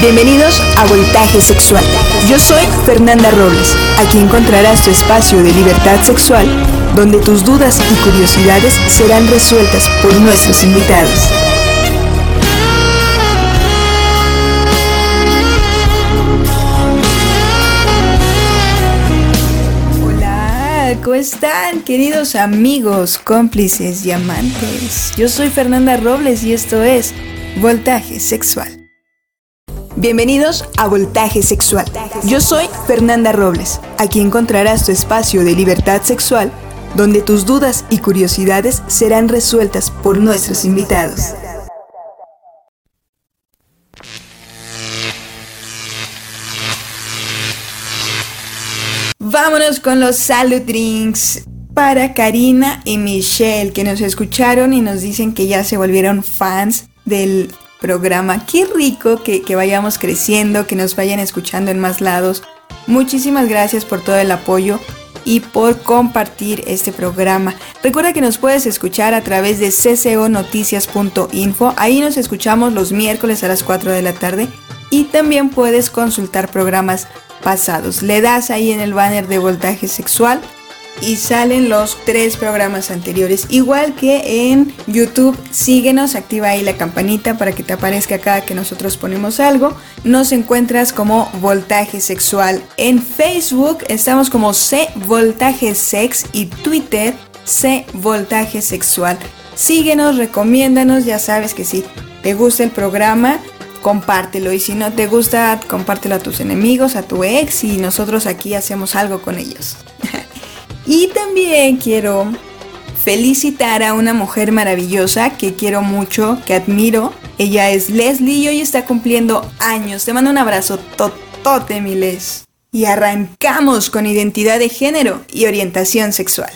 Bienvenidos a Voltaje Sexual. Yo soy Fernanda Robles. Aquí encontrarás tu espacio de libertad sexual, donde tus dudas y curiosidades serán resueltas por nuestros invitados. Hola, ¿cómo están, queridos amigos, cómplices y amantes? Yo soy Fernanda Robles y esto es Voltaje Sexual. Bienvenidos a Voltaje Sexual. Yo soy Fernanda Robles. Aquí encontrarás tu espacio de libertad sexual, donde tus dudas y curiosidades serán resueltas por nuestros invitados. Vámonos con los salud drinks para Karina y Michelle que nos escucharon y nos dicen que ya se volvieron fans del programa. Qué rico que, vayamos creciendo, que nos vayan escuchando en más lados. Muchísimas gracias por todo el apoyo y por compartir este programa. Recuerda que nos puedes escuchar a través de cconoticias.info. Ahí nos escuchamos los miércoles a las 4 de la tarde y también puedes consultar programas pasados. Le das ahí en el banner de voltaje sexual y salen los tres programas anteriores. Igual que en YouTube, síguenos, activa ahí la campanita para que te aparezca cada que nosotros ponemos algo. Nos encuentras como Voltaje Sexual. En Facebook estamos como C Voltaje Sex y Twitter C Voltaje Sexual. Síguenos, recomiéndanos, ya sabes que si te gusta el programa, compártelo y si no te gusta, compártelo a tus enemigos, a tu ex y nosotros aquí hacemos algo con ellos. Y también quiero felicitar a una mujer maravillosa que quiero mucho, que admiro. Ella es Leslie y hoy está cumpliendo años. Te mando un abrazo totote, mi Les. Y arrancamos con identidad de género y orientación sexual.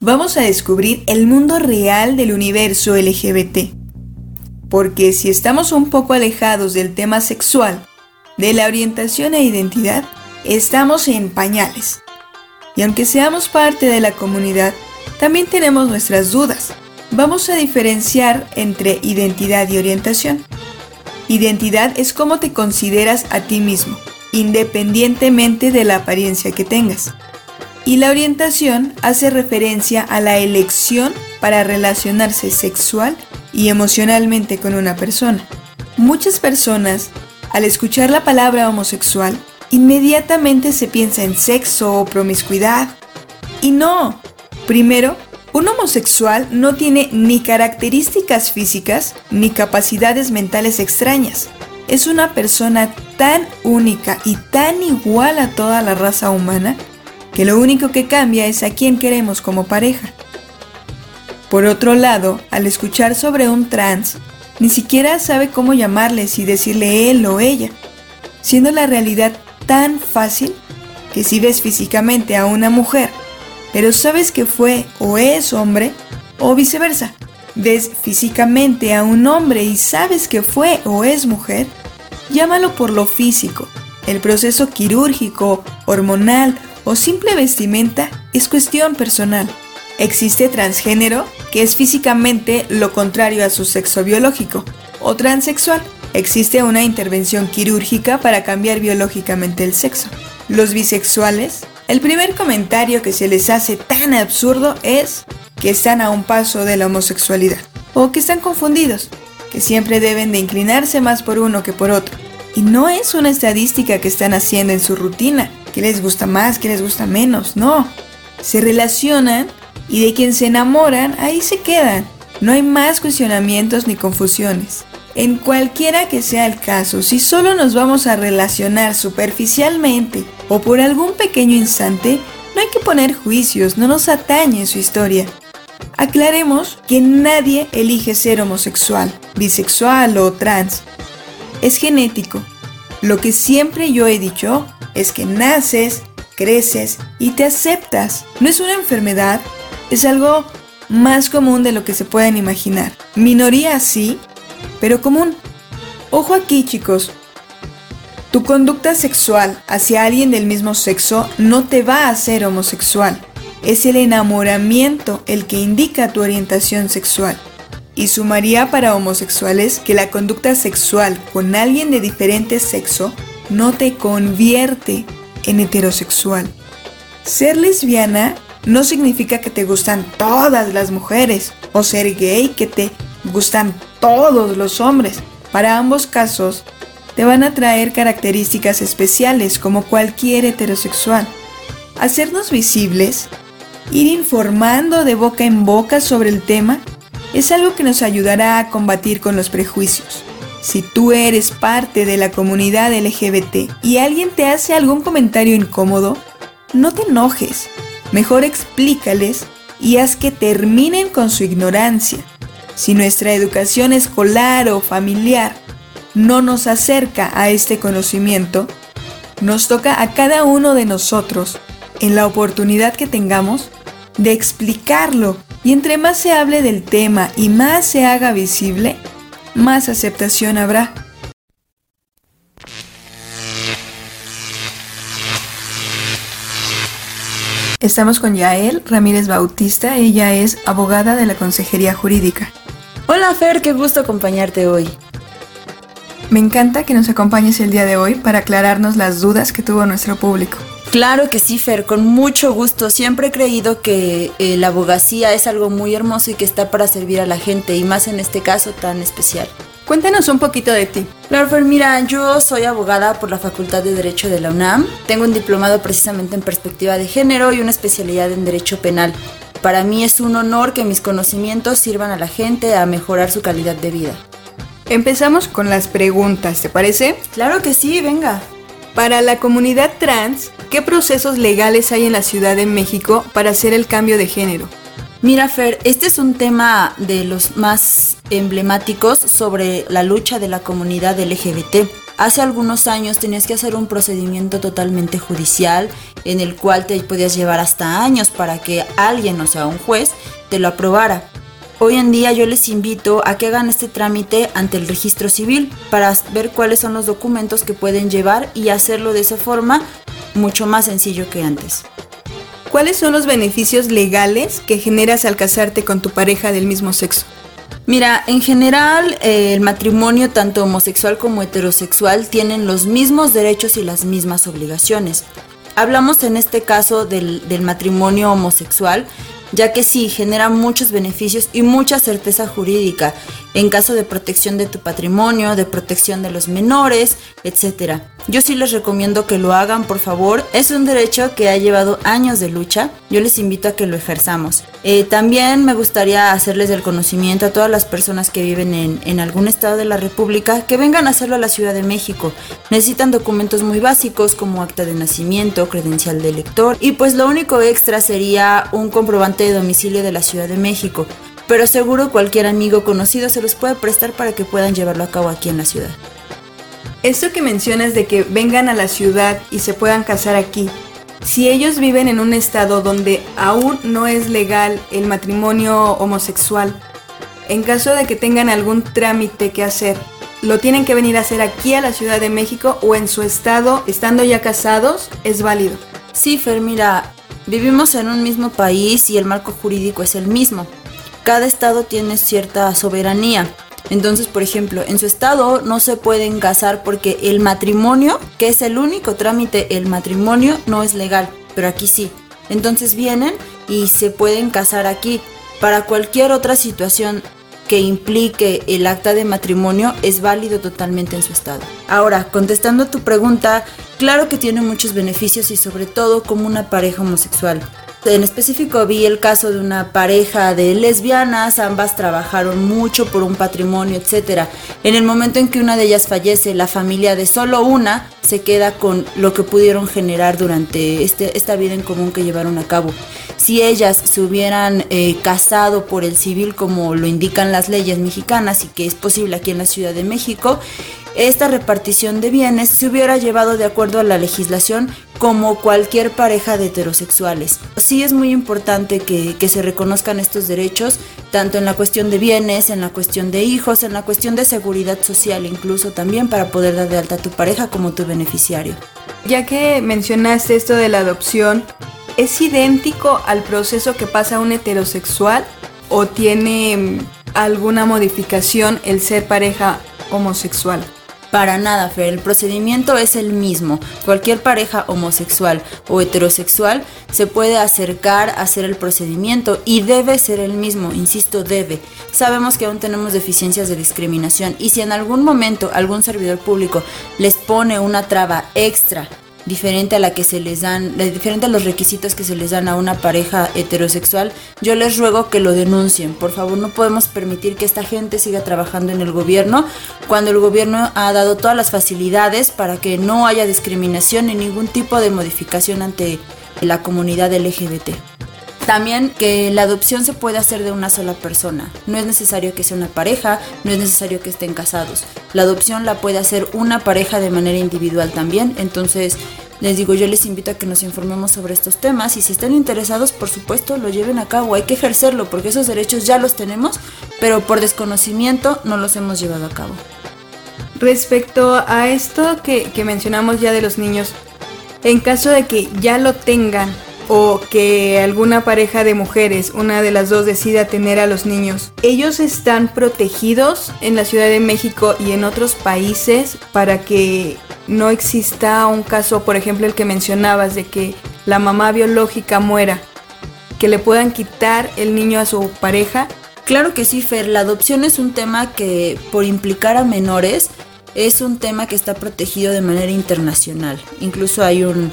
Vamos a descubrir el mundo real del universo LGBT porque si estamos un poco alejados del tema sexual, de la orientación e identidad, estamos en pañales. Y aunque seamos parte de la comunidad, también tenemos nuestras dudas. Vamos a diferenciar entre identidad y orientación. Identidad es cómo te consideras a ti mismo, independientemente de la apariencia que tengas. Y la orientación hace referencia a la elección para relacionarse sexual y emocionalmente con una persona. Muchas personas, al escuchar la palabra homosexual, inmediatamente se piensa en sexo o promiscuidad. Y no, primero, un homosexual no tiene ni características físicas ni capacidades mentales extrañas. Es una persona tan única y tan igual a toda la raza humana que lo único que cambia es a quién queremos como pareja. Por otro lado, al escuchar sobre un trans, ni siquiera sabe cómo llamarle, si decirle él o ella, siendo la realidad tan fácil que si ves físicamente a una mujer, pero sabes que fue o es hombre, o viceversa, ves físicamente a un hombre y sabes que fue o es mujer, llámalo por lo físico. El proceso quirúrgico, hormonal o simple vestimenta es cuestión personal. Existe transgénero, que es físicamente lo contrario a su sexo biológico, o transexual. Existe una intervención quirúrgica para cambiar biológicamente el sexo. Los bisexuales, el primer comentario que se les hace tan absurdo es que están a un paso de la homosexualidad, o que están confundidos, que siempre deben de inclinarse más por uno que por otro. Y no es una estadística que están haciendo en su rutina, que les gusta más, que les gusta menos, no. Se relacionan y de quien se enamoran, ahí se quedan. No hay más cuestionamientos ni confusiones. En cualquiera que sea el caso, si solo nos vamos a relacionar superficialmente o por algún pequeño instante, no hay que poner juicios, no nos atañe su historia. Aclaremos que nadie elige ser homosexual, bisexual o trans. Es genético. Lo que siempre yo he dicho es que naces, creces y te aceptas. No es una enfermedad, es algo más común de lo que se pueden imaginar. Minoría sí, pero común. Ojo aquí chicos, tu conducta sexual hacia alguien del mismo sexo no te va a hacer homosexual. es el enamoramiento el que indica tu orientación sexual. Y sumaría para homosexuales que la conducta sexual con alguien de diferente sexo no te convierte en heterosexual. Ser lesbiana no significa que te gustan todas las mujeres o ser gay que te gustan todos los hombres. Para ambos casos, te van a traer características especiales como cualquier heterosexual. Hacernos visibles, ir informando de boca en boca sobre el tema, es algo que nos ayudará a combatir con los prejuicios. Si tú eres parte de la comunidad LGBT y alguien te hace algún comentario incómodo, no te enojes. Mejor explícales y haz que terminen con su ignorancia. Si nuestra educación escolar o familiar no nos acerca a este conocimiento, nos toca a cada uno de nosotros, en la oportunidad que tengamos, de explicarlo. Y entre más se hable del tema y más se haga visible, más aceptación habrá. Estamos con Yael Ramírez Bautista, ella es abogada de la Consejería Jurídica. Hola Fer, qué gusto acompañarte hoy. Me encanta que nos acompañes el día de hoy para aclararnos las dudas que tuvo nuestro público. Claro que sí, Fer, con mucho gusto. Siempre he creído que eh, la abogacía es algo muy hermoso y que está para servir a la gente, y más en este caso tan especial. Cuéntanos un poquito de ti. Claro, Fer, mira, yo soy abogada por la Facultad de Derecho de la UNAM. Tengo un diplomado precisamente en perspectiva de género y una especialidad en Derecho Penal. Para mí es un honor que mis conocimientos sirvan a la gente a mejorar su calidad de vida. Empezamos con las preguntas, ¿te parece? Claro que sí, venga. Para la comunidad trans, ¿qué procesos legales hay en la Ciudad de México para hacer el cambio de género? Mira, Fer, este es un tema de los más emblemáticos sobre la lucha de la comunidad LGBT. Hace algunos años tenías que hacer un procedimiento totalmente judicial en el cual te podías llevar hasta años para que alguien, o sea, un juez, te lo aprobara. Hoy en día yo les invito a que hagan este trámite ante el registro civil para ver cuáles son los documentos que pueden llevar y hacerlo de esa forma mucho más sencillo que antes. ¿Cuáles son los beneficios legales que generas al casarte con tu pareja del mismo sexo? Mira, en general eh, el matrimonio tanto homosexual como heterosexual tienen los mismos derechos y las mismas obligaciones. Hablamos en este caso del, del matrimonio homosexual, ya que sí genera muchos beneficios y mucha certeza jurídica en caso de protección de tu patrimonio, de protección de los menores, etc. Yo sí les recomiendo que lo hagan, por favor. Es un derecho que ha llevado años de lucha. Yo les invito a que lo ejerzamos. Eh, también me gustaría hacerles el conocimiento a todas las personas que viven en, en algún estado de la República que vengan a hacerlo a la Ciudad de México. Necesitan documentos muy básicos como acta de nacimiento, credencial de elector y pues lo único extra sería un comprobante de domicilio de la Ciudad de México pero seguro cualquier amigo conocido se los puede prestar para que puedan llevarlo a cabo aquí en la ciudad. Esto que mencionas de que vengan a la ciudad y se puedan casar aquí, si ellos viven en un estado donde aún no es legal el matrimonio homosexual, en caso de que tengan algún trámite que hacer, ¿lo tienen que venir a hacer aquí a la Ciudad de México o en su estado, estando ya casados, es válido? Sí, Fer, mira, vivimos en un mismo país y el marco jurídico es el mismo cada estado tiene cierta soberanía. Entonces, por ejemplo, en su estado no se pueden casar porque el matrimonio, que es el único trámite, el matrimonio no es legal, pero aquí sí. Entonces vienen y se pueden casar aquí. Para cualquier otra situación que implique el acta de matrimonio es válido totalmente en su estado. Ahora, contestando a tu pregunta, claro que tiene muchos beneficios y sobre todo como una pareja homosexual. En específico vi el caso de una pareja de lesbianas, ambas trabajaron mucho por un patrimonio, etc. En el momento en que una de ellas fallece, la familia de solo una se queda con lo que pudieron generar durante este, esta vida en común que llevaron a cabo. Si ellas se hubieran eh, casado por el civil como lo indican las leyes mexicanas y que es posible aquí en la Ciudad de México, esta repartición de bienes se hubiera llevado de acuerdo a la legislación como cualquier pareja de heterosexuales. Sí es muy importante que, que, se reconozcan estos derechos, tanto en la cuestión de bienes, en la cuestión de hijos, en la cuestión de seguridad social, incluso también para poder dar de alta a tu pareja como tu beneficiario. Ya que mencionaste esto de la adopción, ¿es idéntico al proceso que pasa un heterosexual o tiene mm, alguna modificación el ser pareja homosexual? Para nada, Fer, el procedimiento es el mismo. Cualquier pareja homosexual o heterosexual se puede acercar a hacer el procedimiento y debe ser el mismo, insisto, debe. Sabemos que aún tenemos deficiencias de discriminación y si en algún momento algún servidor público les pone una traba extra diferente a la que se les dan, diferente a los requisitos que se les dan a una pareja heterosexual, yo les ruego que lo denuncien. Por favor, no podemos permitir que esta gente siga trabajando en el gobierno cuando el gobierno ha dado todas las facilidades para que no haya discriminación ni ningún tipo de modificación ante la comunidad LGBT. También que la adopción se puede hacer de una sola persona. No es necesario que sea una pareja, no es necesario que estén casados. La adopción la puede hacer una pareja de manera individual también. Entonces, les digo, yo les invito a que nos informemos sobre estos temas y si están interesados, por supuesto, lo lleven a cabo. Hay que ejercerlo porque esos derechos ya los tenemos, pero por desconocimiento no los hemos llevado a cabo. Respecto a esto que, que mencionamos ya de los niños, en caso de que ya lo tengan o que alguna pareja de mujeres, una de las dos decida tener a los niños, ellos están protegidos en la Ciudad de México y en otros países para que no exista un caso, por ejemplo, el que mencionabas, de que la mamá biológica muera, que le puedan quitar el niño a su pareja. Claro que sí, Fer, la adopción es un tema que por implicar a menores es un tema que está protegido de manera internacional. Incluso hay un,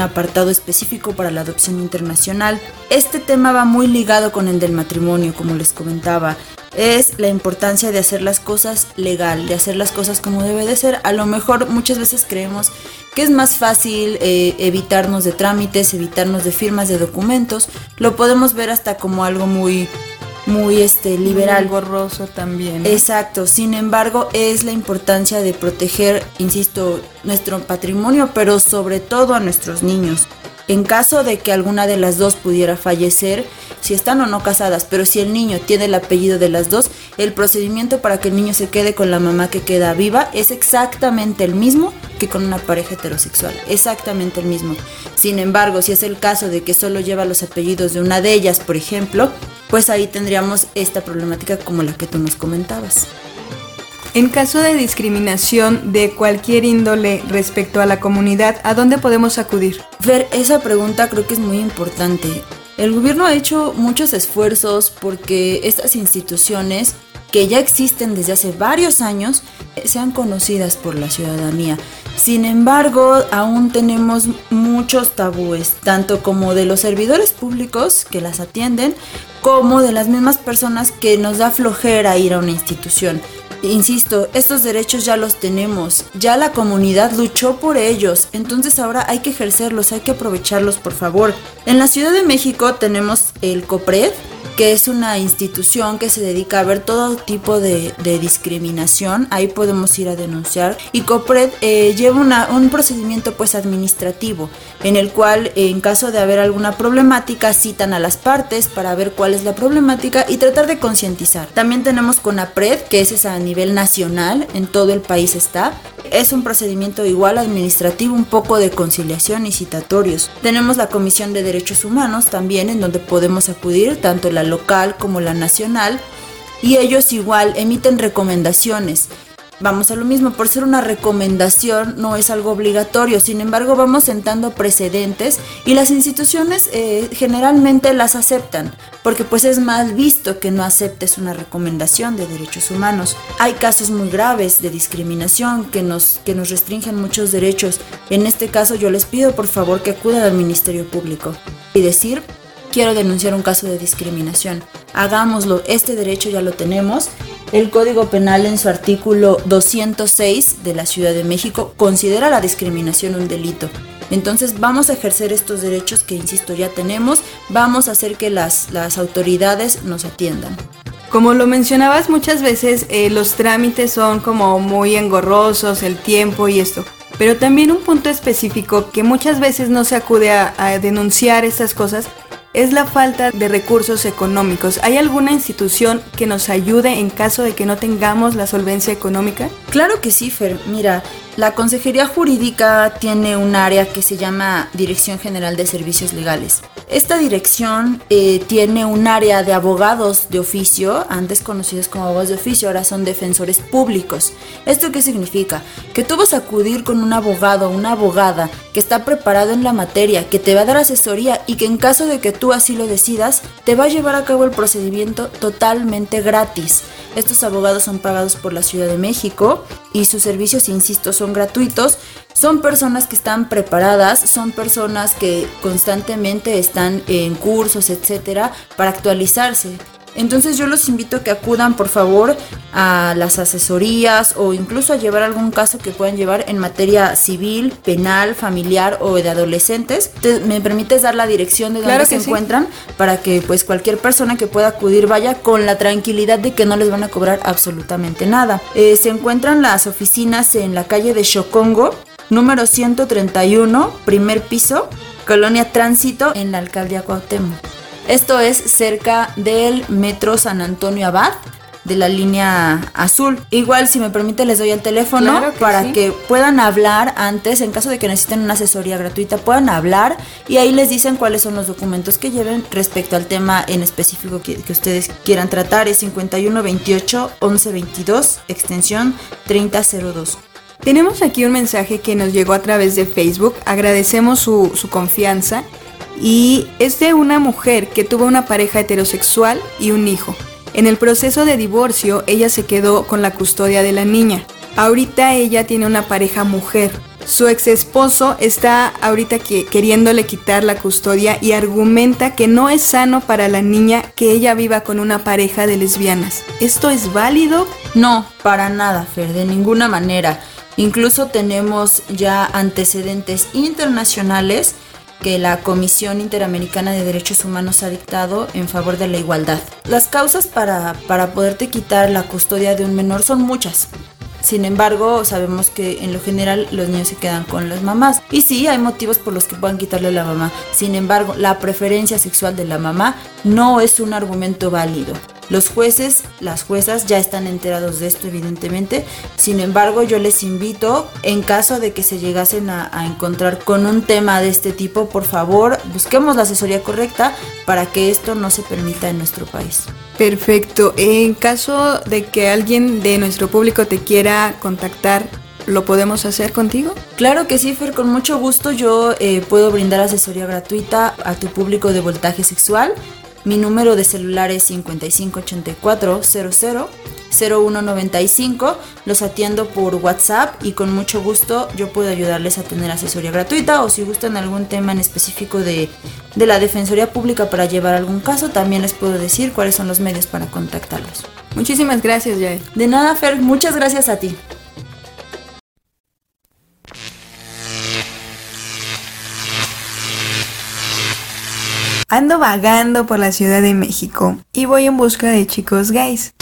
apartado específico para la adopción internacional. Este tema va muy ligado con el del matrimonio, como les comentaba. Es la importancia de hacer las cosas legal, de hacer las cosas como debe de ser. A lo mejor muchas veces creemos que es más fácil eh, evitarnos de trámites, evitarnos de firmas de documentos. Lo podemos ver hasta como algo muy muy este liberal. borroso también. Exacto. Sin embargo, es la importancia de proteger, insisto, nuestro patrimonio, pero sobre todo a nuestros niños. En caso de que alguna de las dos pudiera fallecer, si están o no casadas, pero si el niño tiene el apellido de las dos, el procedimiento para que el niño se quede con la mamá que queda viva es exactamente el mismo que con una pareja heterosexual, exactamente el mismo. Sin embargo, si es el caso de que solo lleva los apellidos de una de ellas, por ejemplo, pues ahí tendríamos esta problemática como la que tú nos comentabas. En caso de discriminación de cualquier índole respecto a la comunidad, ¿a dónde podemos acudir? Ver, esa pregunta creo que es muy importante. El gobierno ha hecho muchos esfuerzos porque estas instituciones que ya existen desde hace varios años sean conocidas por la ciudadanía. Sin embargo, aún tenemos muchos tabúes, tanto como de los servidores públicos que las atienden, como de las mismas personas que nos da flojera ir a una institución. Insisto, estos derechos ya los tenemos, ya la comunidad luchó por ellos, entonces ahora hay que ejercerlos, hay que aprovecharlos, por favor. En la Ciudad de México tenemos el COPRED, que es una institución que se dedica a ver todo tipo de, discriminación. Ahí podemos ir a denunciar. Y COPRED eh, lleva un procedimiento pues administrativo en el cual en caso de haber alguna problemática citan a las partes para ver cuál es la problemática y tratar de concientizar. También tenemos CONAPRED, que es a nivel nacional, en todo el país está. Es un procedimiento igual administrativo, un poco de conciliación y citatorios. Tenemos la Comisión de Derechos Humanos también, en donde podemos acudir tanto la local como la nacional, y ellos igual emiten recomendaciones. Vamos a lo mismo, por ser una recomendación no es algo obligatorio, sin embargo vamos sentando precedentes y las instituciones eh, generalmente las aceptan, porque pues es mal visto que no aceptes una recomendación de derechos humanos. Hay casos muy graves de discriminación que nos, que nos restringen muchos derechos. En este caso yo les pido por favor que acudan al Ministerio Público y decir quiero denunciar un caso de discriminación. Hagámoslo, este derecho ya lo tenemos. El Código Penal en su artículo 206 de la Ciudad de México considera la discriminación un delito. Entonces vamos a ejercer estos derechos que, insisto, ya tenemos, vamos a hacer que las, las autoridades nos atiendan. Como lo mencionabas muchas veces, eh, los trámites son como muy engorrosos, el tiempo y esto. Pero también un punto específico que muchas veces no se acude a, a denunciar estas cosas es la falta de recursos económicos. ¿Hay alguna institución que nos ayude en caso de que no tengamos la solvencia económica? Claro que sí, Fer. Mira, La Consejería Jurídica tiene un área que se llama Dirección General de Servicios Legales. Esta dirección eh, tiene un área de abogados de oficio, antes conocidos como abogados de oficio, ahora son defensores públicos. ¿Esto qué significa? Que tú vas a acudir con un abogado una abogada que está preparado en la materia, que te va a dar asesoría y que en caso de que tú así lo decidas, te va a llevar a cabo el procedimiento totalmente gratis. Estos abogados son pagados por la Ciudad de México y sus servicios, insisto, son gratuitos. Son personas que están preparadas, son personas que constantemente están en cursos, etcétera, para actualizarse. Entonces yo los invito a que acudan por favor a las asesorías o incluso a llevar algún caso que puedan llevar en materia civil, penal, familiar o de adolescentes. ¿Me permites dar la dirección de donde se encuentran para que pues cualquier persona que pueda acudir vaya con la tranquilidad de que no les van a cobrar absolutamente nada? Eh, se encuentran las oficinas en la calle de Chocongo, número 131, primer piso, Colonia Tránsito en la alcaldía Cuauhtémoc. Esto es cerca del metro San Antonio Abad de la línea azul. Igual, si me permite, les doy el teléfono para que puedan hablar antes, en caso de que necesiten una asesoría gratuita, puedan hablar y ahí les dicen cuáles son los documentos que lleven respecto al tema en específico que, que ustedes quieran tratar. Es 5128 1122, extensión 3002. Tenemos aquí un mensaje que nos llegó a través de Facebook. Agradecemos su, su confianza y es de una mujer que tuvo una pareja heterosexual y un hijo. En el proceso de divorcio, ella se quedó con la custodia de la niña. Ahorita ella tiene una pareja mujer. Su ex esposo está ahorita que, queriéndole quitar la custodia y argumenta que no es sano para la niña que ella viva con una pareja de lesbianas. ¿Esto es válido? No, para nada, Fer, de ninguna manera. Incluso tenemos ya antecedentes internacionales que la Comisión Interamericana de Derechos Humanos ha dictado en favor de la igualdad. Las causas para, para poderte quitar la custodia de un menor son muchas. Sin embargo, sabemos que en lo general los niños se quedan con las mamás. Y sí, hay motivos por los que puedan quitarle a la mamá. Sin embargo, la preferencia sexual de la mamá no es un argumento válido. Los jueces, las juezas ya están enterados de esto evidentemente. Sin embargo, yo les invito, en caso de que se llegasen a, encontrar con un tema de este tipo, por favor, busquemos la asesoría correcta para que esto no se permita en nuestro país. Perfecto. En caso de que alguien de nuestro público te quiera contactar, ¿Lo podemos hacer contigo? Claro que sí, Fer, con mucho gusto yo eh, puedo brindar asesoría gratuita a tu público de voltaje sexual. Mi número de celular es 5584 0195. Los atiendo por WhatsApp y con mucho gusto yo puedo ayudarles a tener asesoría gratuita o si gustan algún tema en específico de, de la Defensoría Pública para llevar algún caso, también les puedo decir cuáles son los medios para contactarlos. Muchísimas gracias, Yael. De nada, Fer, muchas gracias a ti. Ando vagando por la Ciudad de México y voy en busca de chicos gays.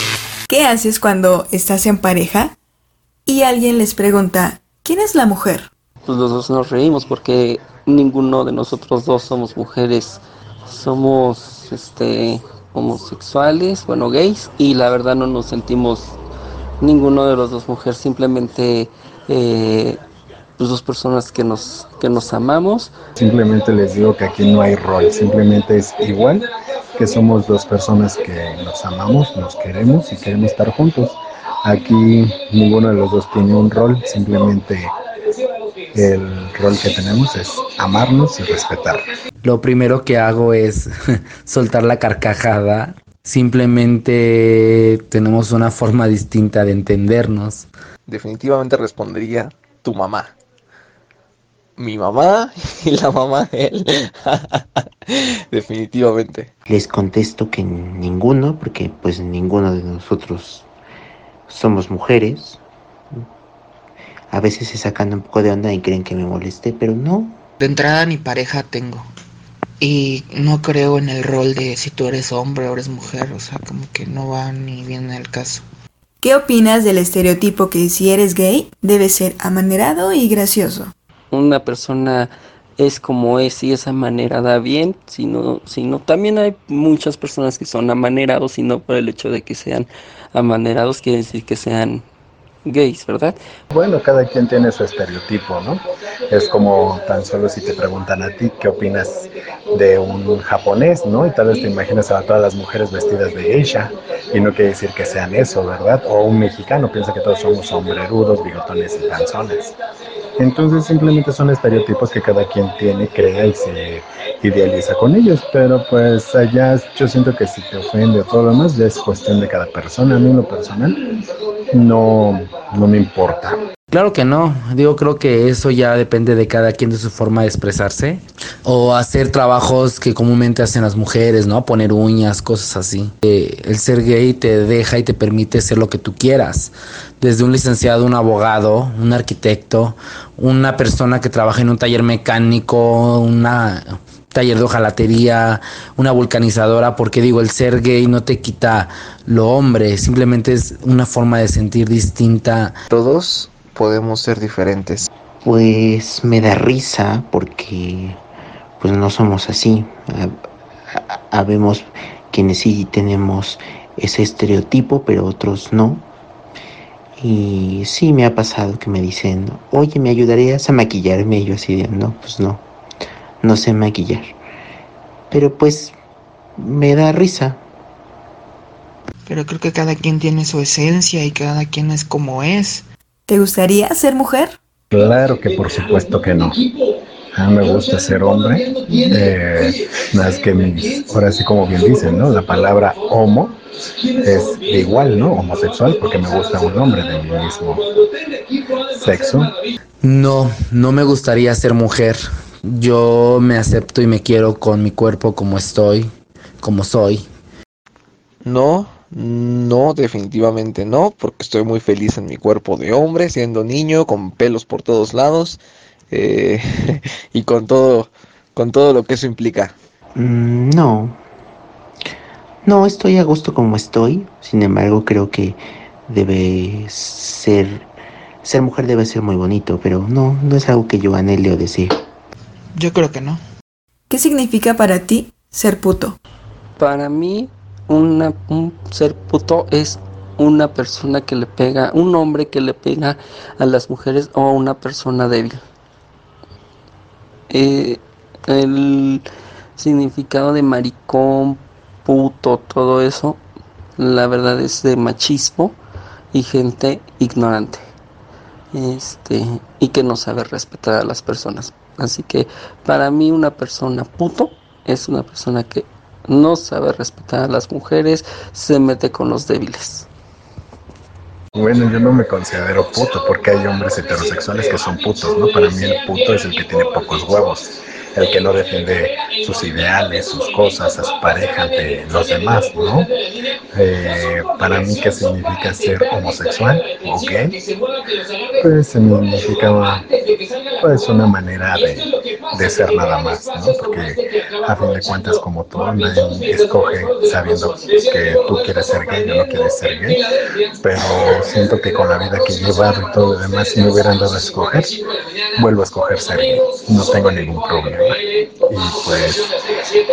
¿Qué haces cuando estás en pareja y alguien les pregunta, ¿quién es la mujer? Pues los dos nos reímos porque ninguno de nosotros dos somos mujeres. Somos este homosexuales, bueno, gays, y la verdad no nos sentimos ninguno de los dos mujeres, simplemente eh, pues, dos personas que nos, que nos amamos. Simplemente les digo que aquí no hay rol, simplemente es igual que somos dos personas que nos amamos, nos queremos y queremos estar juntos. Aquí ninguno de los dos tiene un rol, simplemente el rol que tenemos es amarnos y respetar. Lo primero que hago es soltar la carcajada. Simplemente tenemos una forma distinta de entendernos. Definitivamente respondería tu mamá mi mamá y la mamá de él. Definitivamente. Les contesto que ninguno, porque pues ninguno de nosotros somos mujeres. A veces se sacan un poco de onda y creen que me moleste, pero no. De entrada ni pareja tengo. Y no creo en el rol de si tú eres hombre o eres mujer, o sea, como que no va ni bien el caso. ¿Qué opinas del estereotipo que si eres gay debe ser amanerado y gracioso? Una persona es como es y esa manera da bien, sino, sino también hay muchas personas que son amanerados y no por el hecho de que sean amanerados quiere decir que sean gays, ¿verdad? Bueno, cada quien tiene su estereotipo, ¿no? Es como tan solo si te preguntan a ti qué opinas de un japonés, ¿no? Y tal vez te imaginas a todas las mujeres vestidas de geisha y no quiere decir que sean eso, ¿verdad? O un mexicano piensa que todos somos sombrerudos, bigotones y panzones. Entonces simplemente son estereotipos que cada quien tiene, crea y se idealiza con ellos, pero pues allá yo siento que si te ofende o todo lo demás ya es cuestión de cada persona, a mí en lo personal no, no me importa. Claro que no, digo creo que eso ya depende de cada quien de su forma de expresarse o hacer trabajos que comúnmente hacen las mujeres, ¿no? Poner uñas, cosas así. Eh, el ser gay te deja y te permite ser lo que tú quieras, desde un licenciado, un abogado, un arquitecto, una persona que trabaja en un taller mecánico, una taller de hojalatería, una vulcanizadora, porque digo, el ser gay no te quita lo hombre, simplemente es una forma de sentir distinta. Todos podemos ser diferentes. Pues me da risa porque pues no somos así. Habemos quienes sí tenemos ese estereotipo, pero otros no. Y sí me ha pasado que me dicen, oye, ¿me ayudarías a maquillarme? Y yo así de, no, pues no, no sé maquillar. Pero pues me da risa. Pero creo que cada quien tiene su esencia y cada quien es como es. ¿Te gustaría ser mujer? Claro que por supuesto que no. A mí me gusta ser hombre. Eh, más que mis, ahora sí como bien dicen, ¿no? La palabra homo es igual, ¿no? Homosexual, porque me gusta un hombre de mi mismo sexo. No, no me gustaría ser mujer. Yo me acepto y me quiero con mi cuerpo como estoy, como soy. No, no, definitivamente no, porque estoy muy feliz en mi cuerpo de hombre, siendo niño, con pelos por todos lados eh, y con todo, con todo lo que eso implica. Mm, no, no, estoy a gusto como estoy. Sin embargo, creo que debe ser, ser mujer debe ser muy bonito, pero no, no es algo que yo anhele o desee. Yo creo que no. ¿Qué significa para ti ser puto? Para mí una, un ser puto es una persona que le pega, un hombre que le pega a las mujeres o una persona débil. Eh, el significado de maricón, puto, todo eso, la verdad es de machismo y gente ignorante. Este, y que no sabe respetar a las personas. Así que para mí una persona puto es una persona que no sabe respetar a las mujeres, se mete con los débiles. Bueno, yo no me considero puto porque hay hombres heterosexuales que son putos, ¿no? Para mí el puto es el que tiene pocos huevos, el que no defiende sus ideales, sus cosas, a su pareja ante los demás, ¿no? Eh, para mí, ¿qué significa ser homosexual o gay? Pues significa pues una manera de, de ser nada más, ¿no? Porque a fin de cuentas, como todo, nadie escoge sabiendo que tú quieres ser gay o no quieres ser gay, pero siento que con la vida que he llevado y todo lo demás, si me hubieran dado a escoger, vuelvo a escoger ser gay, no tengo ningún problema. Y pues,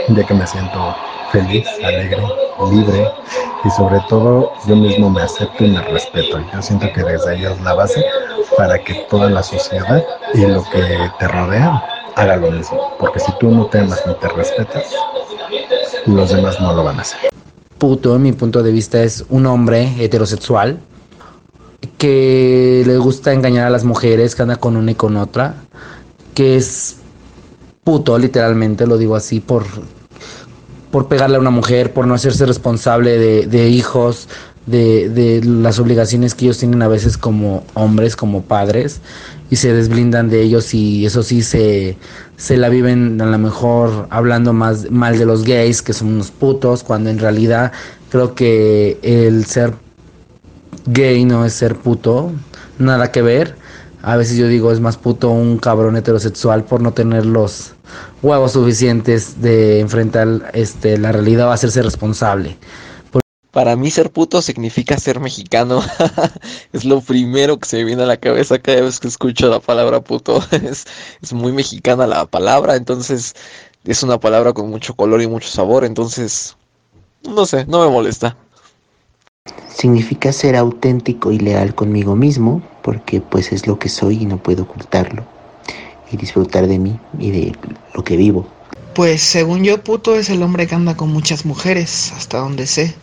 ya que me siento feliz, alegre, libre y sobre todo yo mismo me acepto y me respeto. Yo siento que desde ahí es la base para que toda la sociedad y lo que te rodea haga lo mismo. Porque si tú no te amas ni te respetas, los demás no lo van a hacer. Puto, en mi punto de vista, es un hombre heterosexual que le gusta engañar a las mujeres, que anda con una y con otra, que es puto, literalmente, lo digo así, por, por pegarle a una mujer, por no hacerse responsable de, de hijos, de, de, las obligaciones que ellos tienen a veces como hombres, como padres, y se desblindan de ellos y eso sí se, se la viven a lo mejor hablando más mal de los gays, que son unos putos, cuando en realidad creo que el ser gay no es ser puto, nada que ver. A veces yo digo es más puto un cabrón heterosexual por no tener los huevos suficientes de enfrentar este, la realidad o hacerse responsable. Para mí ser puto significa ser mexicano. es lo primero que se me viene a la cabeza cada vez que escucho la palabra puto. es, es muy mexicana la palabra, entonces es una palabra con mucho color y mucho sabor, entonces no sé, no me molesta. Significa ser auténtico y leal conmigo mismo, porque pues es lo que soy y no puedo ocultarlo. Y disfrutar de mí y de lo que vivo. Pues según yo, puto es el hombre que anda con muchas mujeres, hasta donde sé.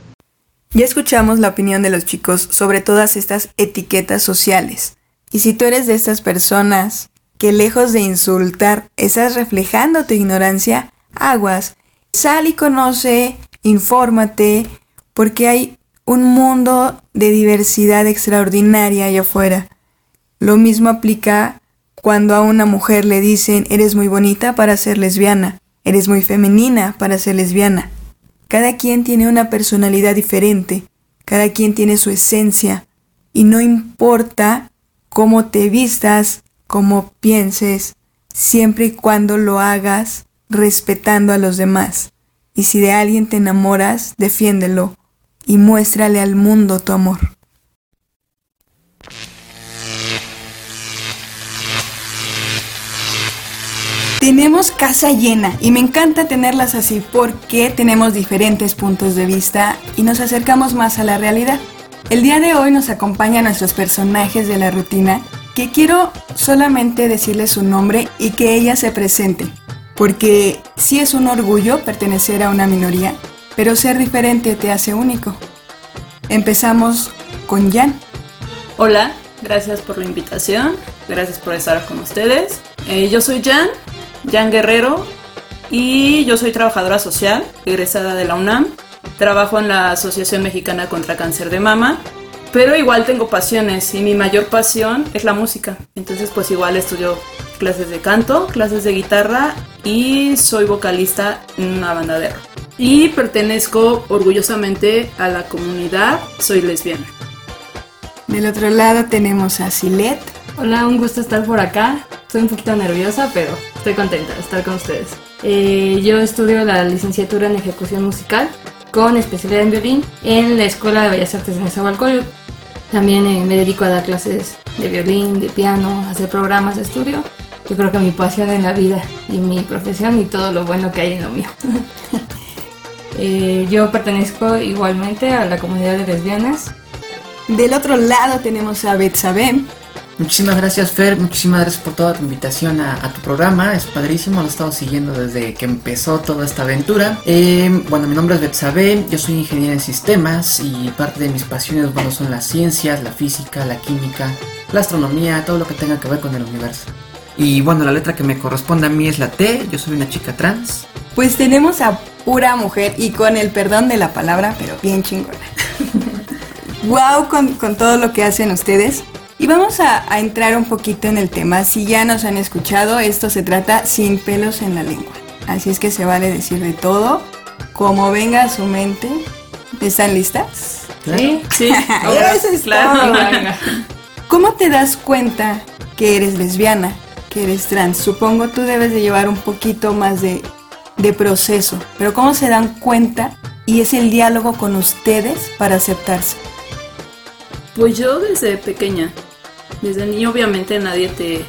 Ya escuchamos la opinión de los chicos sobre todas estas etiquetas sociales. Y si tú eres de estas personas que lejos de insultar estás reflejando tu ignorancia, aguas, sal y conoce, infórmate, porque hay un mundo de diversidad extraordinaria allá afuera. Lo mismo aplica cuando a una mujer le dicen eres muy bonita para ser lesbiana, eres muy femenina para ser lesbiana. Cada quien tiene una personalidad diferente, cada quien tiene su esencia, y no importa cómo te vistas, cómo pienses, siempre y cuando lo hagas respetando a los demás. Y si de alguien te enamoras, defiéndelo y muéstrale al mundo tu amor. Tenemos casa llena y me encanta tenerlas así porque tenemos diferentes puntos de vista y nos acercamos más a la realidad. El día de hoy nos acompañan nuestros personajes de la rutina que quiero solamente decirles su nombre y que ella se presente, porque sí es un orgullo pertenecer a una minoría, pero ser diferente te hace único. Empezamos con Jan. Hola, gracias por la invitación, gracias por estar con ustedes. Eh, yo soy Jan, Jan Guerrero y yo soy trabajadora social, egresada de la UNAM. Trabajo en la Asociación Mexicana contra Cáncer de Mama, pero igual tengo pasiones y mi mayor pasión es la música. Entonces pues igual estudio clases de canto, clases de guitarra y soy vocalista en una banda de rock. Y pertenezco orgullosamente a la comunidad Soy Lesbiana. Del otro lado tenemos a Silet. Hola, un gusto estar por acá. Estoy un poquito nerviosa, pero estoy contenta de estar con ustedes. Eh, yo estudio la licenciatura en ejecución musical con especialidad en violín en la Escuela de Bellas Artes de Nezahualcóyotl. También eh, me dedico a dar clases de violín, de piano, hacer programas de estudio. Yo creo que mi pasión en la vida y mi profesión y todo lo bueno que hay en lo mío. Eh, yo pertenezco igualmente a la comunidad de lesbianas. Del otro lado tenemos a Betsabé. Muchísimas gracias Fer, muchísimas gracias por toda tu invitación a, tu programa, es padrísimo, lo he estado siguiendo desde que empezó toda esta aventura. Eh, bueno, mi nombre es Betsabe, yo soy ingeniero en sistemas y parte de mis pasiones bueno, son las ciencias, la física, la química, la astronomía, todo lo que tenga que ver con el universo. Y bueno, la letra que me corresponde a mí es la T, yo soy una chica trans. Pues tenemos a pura mujer y con el perdón de la palabra, pero bien chingona. wow con, con todo lo que hacen ustedes. Y vamos a, entrar un poquito en el tema. Si ya nos han escuchado, esto se trata sin pelos en la lengua. Así es que se vale decir de todo, como venga a su mente. ¿Están listas? Sí, sí. claro. ¿Cómo te das cuenta que eres lesbiana, que eres trans? Supongo tú debes de llevar un poquito más de, de proceso, pero ¿cómo se dan cuenta? Y es el diálogo con ustedes para aceptarse. Pues yo desde pequeña, desde niño obviamente nadie te,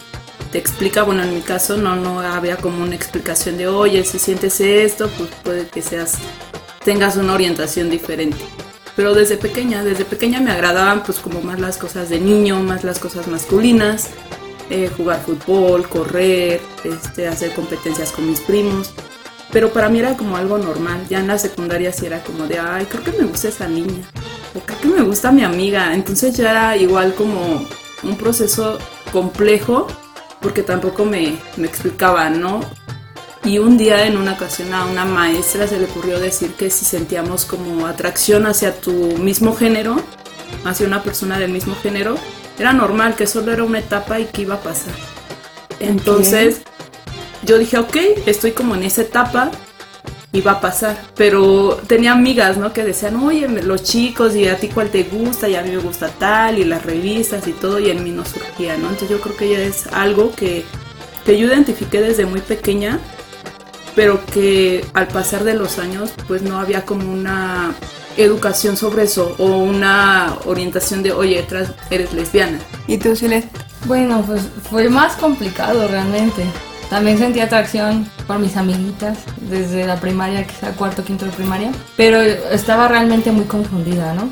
te explica, bueno en mi caso no, no había como una explicación de oye si sientes esto, pues puede que seas, tengas una orientación diferente. Pero desde pequeña, desde pequeña me agradaban pues como más las cosas de niño, más las cosas masculinas, eh, jugar fútbol, correr, este, hacer competencias con mis primos. Pero para mí era como algo normal. Ya en la secundaria sí era como de, ay, creo que me gusta esa niña. O creo que me gusta mi amiga. Entonces ya era igual como un proceso complejo porque tampoco me, me explicaba, ¿no? Y un día en una ocasión a una maestra se le ocurrió decir que si sentíamos como atracción hacia tu mismo género, hacia una persona del mismo género, era normal, que solo era una etapa y que iba a pasar. Entonces yo dije, ok, estoy como en esa etapa, iba a pasar. Pero tenía amigas, ¿no? Que decían, oye, los chicos, y a ti cuál te gusta, y a mí me gusta tal, y las revistas y todo, y en mí no surgía, ¿no? Entonces yo creo que ya es algo que, que yo identifiqué desde muy pequeña, pero que al pasar de los años, pues no había como una educación sobre eso o una orientación de, oye, eres lesbiana. ¿Y tú, Silet? Bueno, pues fue más complicado realmente. También sentí atracción por mis amiguitas desde la primaria, quizá cuarto, quinto de primaria, pero estaba realmente muy confundida, ¿no?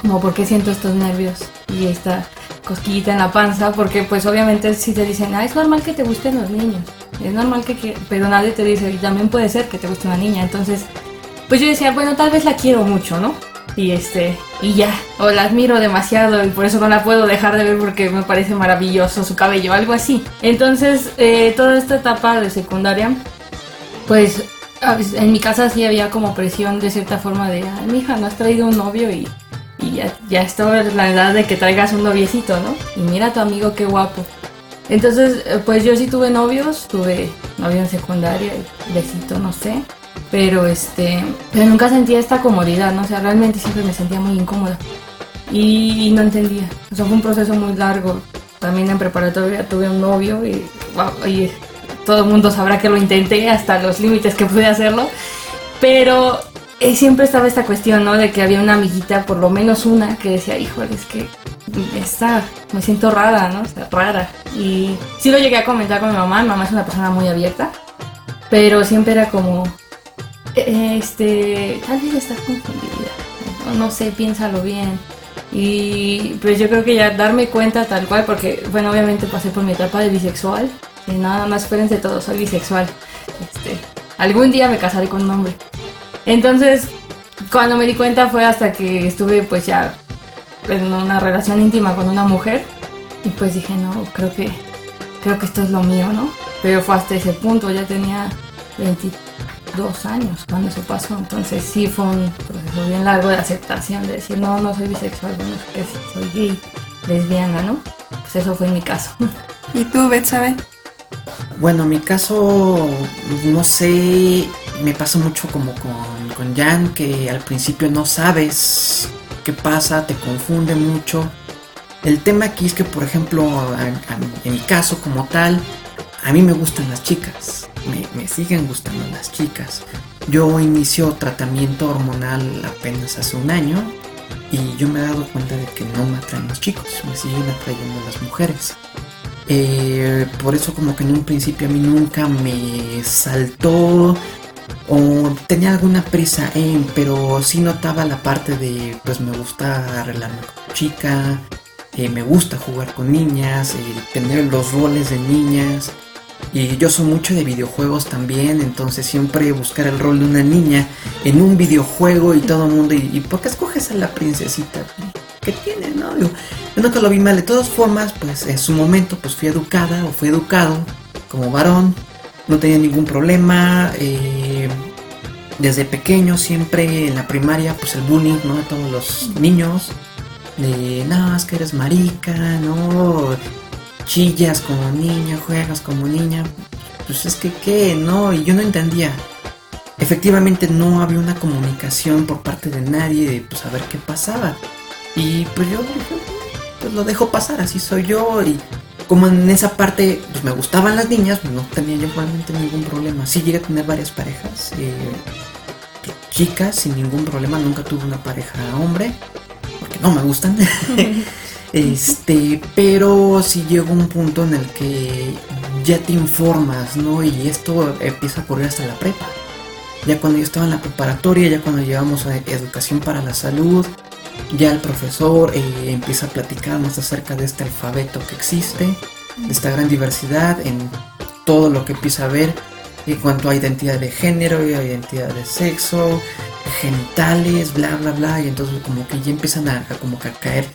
como por qué siento estos nervios y esta cosquillita en la panza, porque pues obviamente si te dicen, ah, es normal que te gusten los niños, es normal que, que pero nadie te dice, y también puede ser que te guste una niña, entonces pues yo decía, bueno, tal vez la quiero mucho, ¿no? Y este, y ya, o la admiro demasiado y por eso no la puedo dejar de ver porque me parece maravilloso su cabello, algo así. Entonces, eh, toda esta etapa de secundaria, pues en mi casa sí había como presión de cierta forma de, ay, mija, no has traído un novio y, ya, ya está la edad de que traigas un noviecito, ¿no? Y mira a tu amigo qué guapo. Entonces, eh, pues yo sí tuve novios, tuve novio en secundaria, besito, no sé pero este pero nunca sentía esta comodidad no o sea realmente siempre me sentía muy incómoda. Y, no entendía. O sea fue un proceso muy largo. También en preparatoria tuve un novio y, todo el mundo sabrá que lo intenté hasta los límites que pude hacerlo. Pero eh, siempre estaba esta cuestión no de que había una amiguita por lo menos una que decía híjole es que está me siento rara no o sea, rara y sí lo llegué a comentar con mi mamá. Mi mamá es una persona muy abierta pero siempre era como este, tal vez estás confundida. No, sé, piénsalo bien. Y pues yo creo que ya darme cuenta tal cual, porque bueno, obviamente pasé por mi etapa de bisexual. Y nada más espérense todo, soy bisexual. Este, algún día me casaré con un hombre. Entonces, cuando me di cuenta fue hasta que estuve pues ya en una relación íntima con una mujer. Y pues dije, no, creo que, creo que esto es lo mío, ¿no? Pero fue hasta ese punto, ya tenía 23 dos años cuando eso pasó. Entonces sí fue un proceso bien largo de aceptación, de decir, no, no soy bisexual, bueno, que soy gay, lesbiana, ¿no? Pues eso fue mi caso. ¿Y tú, Betsabe? Bueno, mi caso, no sé, me pasa mucho como con, con Jan, que al principio no sabes qué pasa, te confunde mucho. El tema aquí es que, por ejemplo, en mi caso como tal, a mí me gustan las chicas me, siguen gustando las chicas. Yo inicio tratamiento hormonal apenas hace un año y yo me he dado cuenta de que no me atraen los chicos, me siguen atrayendo las mujeres. Eh, por eso como que en un principio a mí nunca me saltó o tenía alguna prisa en, pero sí notaba la parte de pues me gusta arreglarme con chica, eh, me gusta jugar con niñas, eh, tener los roles de niñas. Y yo soy mucho de videojuegos también, entonces siempre buscar el rol de una niña en un videojuego y todo el mundo. ¿Y, por qué escoges a la princesita? ¿Qué tiene, no? Yo, nunca lo vi mal. De todas formas, pues en su momento pues fui educada o fui educado como varón. No tenía ningún problema. Eh, desde pequeño siempre en la primaria pues el bullying, ¿no? De todos los niños. De, no, es que eres marica, no chillas como niña, juegas como niña, pues es que qué, no, y yo no entendía. Efectivamente no había una comunicación por parte de nadie de pues, saber qué pasaba. Y pues yo pues lo dejo pasar, así soy yo y como en esa parte pues me gustaban las niñas, pues, no tenía yo realmente ningún problema. Sí llegué a tener varias parejas, eh, chicas sin ningún problema, nunca tuve una pareja hombre, porque no me gustan. Este, pero si llega un punto en el que ya te informas, ¿no? Y esto empieza a ocurrir hasta la prepa. Ya cuando yo estaba en la preparatoria, ya cuando llegamos a educación para la salud, ya el profesor eh, empieza a platicarnos acerca de este alfabeto que existe, de esta gran diversidad en todo lo que empieza a ver en cuanto a identidad de género identidad de sexo, genitales, bla, bla, bla, y entonces como que ya empiezan a, como que a caer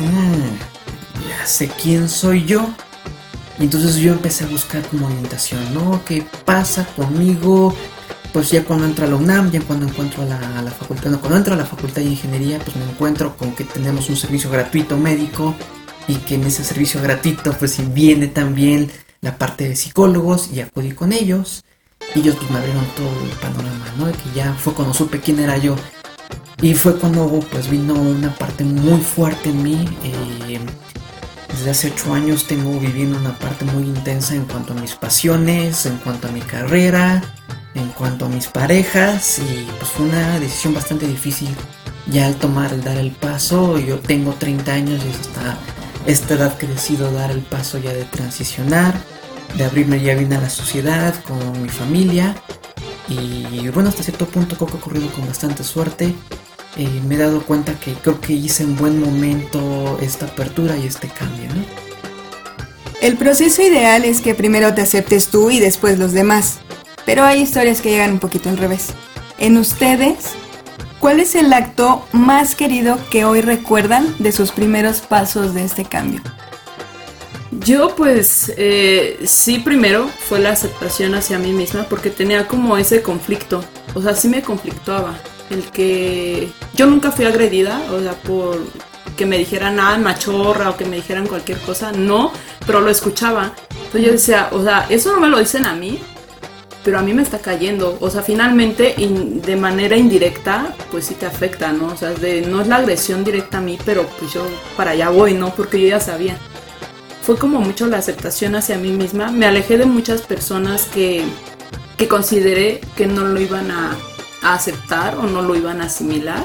Mm, ya sé quién soy yo. Y entonces yo empecé a buscar como orientación, ¿no? ¿Qué pasa conmigo? Pues ya cuando entro a la UNAM, ya cuando encuentro a la, facultad, no, cuando entro a la facultad de ingeniería, pues me encuentro con que tenemos un servicio gratuito médico y que en ese servicio gratuito pues viene también la parte de psicólogos y acudí con ellos y ellos pues me abrieron todo el panorama, ¿no? De que ya fue cuando supe quién era yo y fue cuando pues vino una parte muy fuerte en mí. Eh, desde hace ocho años tengo viviendo una parte muy intensa en cuanto a mis pasiones, en cuanto a mi carrera, en cuanto a mis parejas. Y pues fue una decisión bastante difícil ya al tomar, el dar el paso. Yo tengo 30 años y hasta esta edad que decido dar el paso ya de transicionar, de abrirme ya bien a la sociedad, con mi familia. Y bueno, hasta cierto punto creo que ha ocurrido con bastante suerte. eh, me he dado cuenta que creo que hice en buen momento esta apertura y este cambio, ¿no? El proceso ideal es que primero te aceptes tú y después los demás, pero hay historias que llegan un poquito al revés. En ustedes, ¿cuál es el acto más querido que hoy recuerdan de sus primeros pasos de este cambio? Yo pues eh, sí primero fue la aceptación hacia mí misma porque tenía como ese conflicto, o sea, sí me conflictuaba el que yo nunca fui agredida, o sea, por que me dijeran, ah, machorra o que me dijeran cualquier cosa, no, pero lo escuchaba. Entonces yo decía, o sea, eso no me lo dicen a mí, pero a mí me está cayendo. O sea, finalmente, de manera indirecta, pues sí te afecta, ¿no? O sea, de, no es la agresión directa a mí, pero pues yo para allá voy, ¿no? Porque yo ya sabía. Fue como mucho la aceptación hacia mí misma. Me alejé de muchas personas que, que consideré que no lo iban a, aceptar o no lo iban a asimilar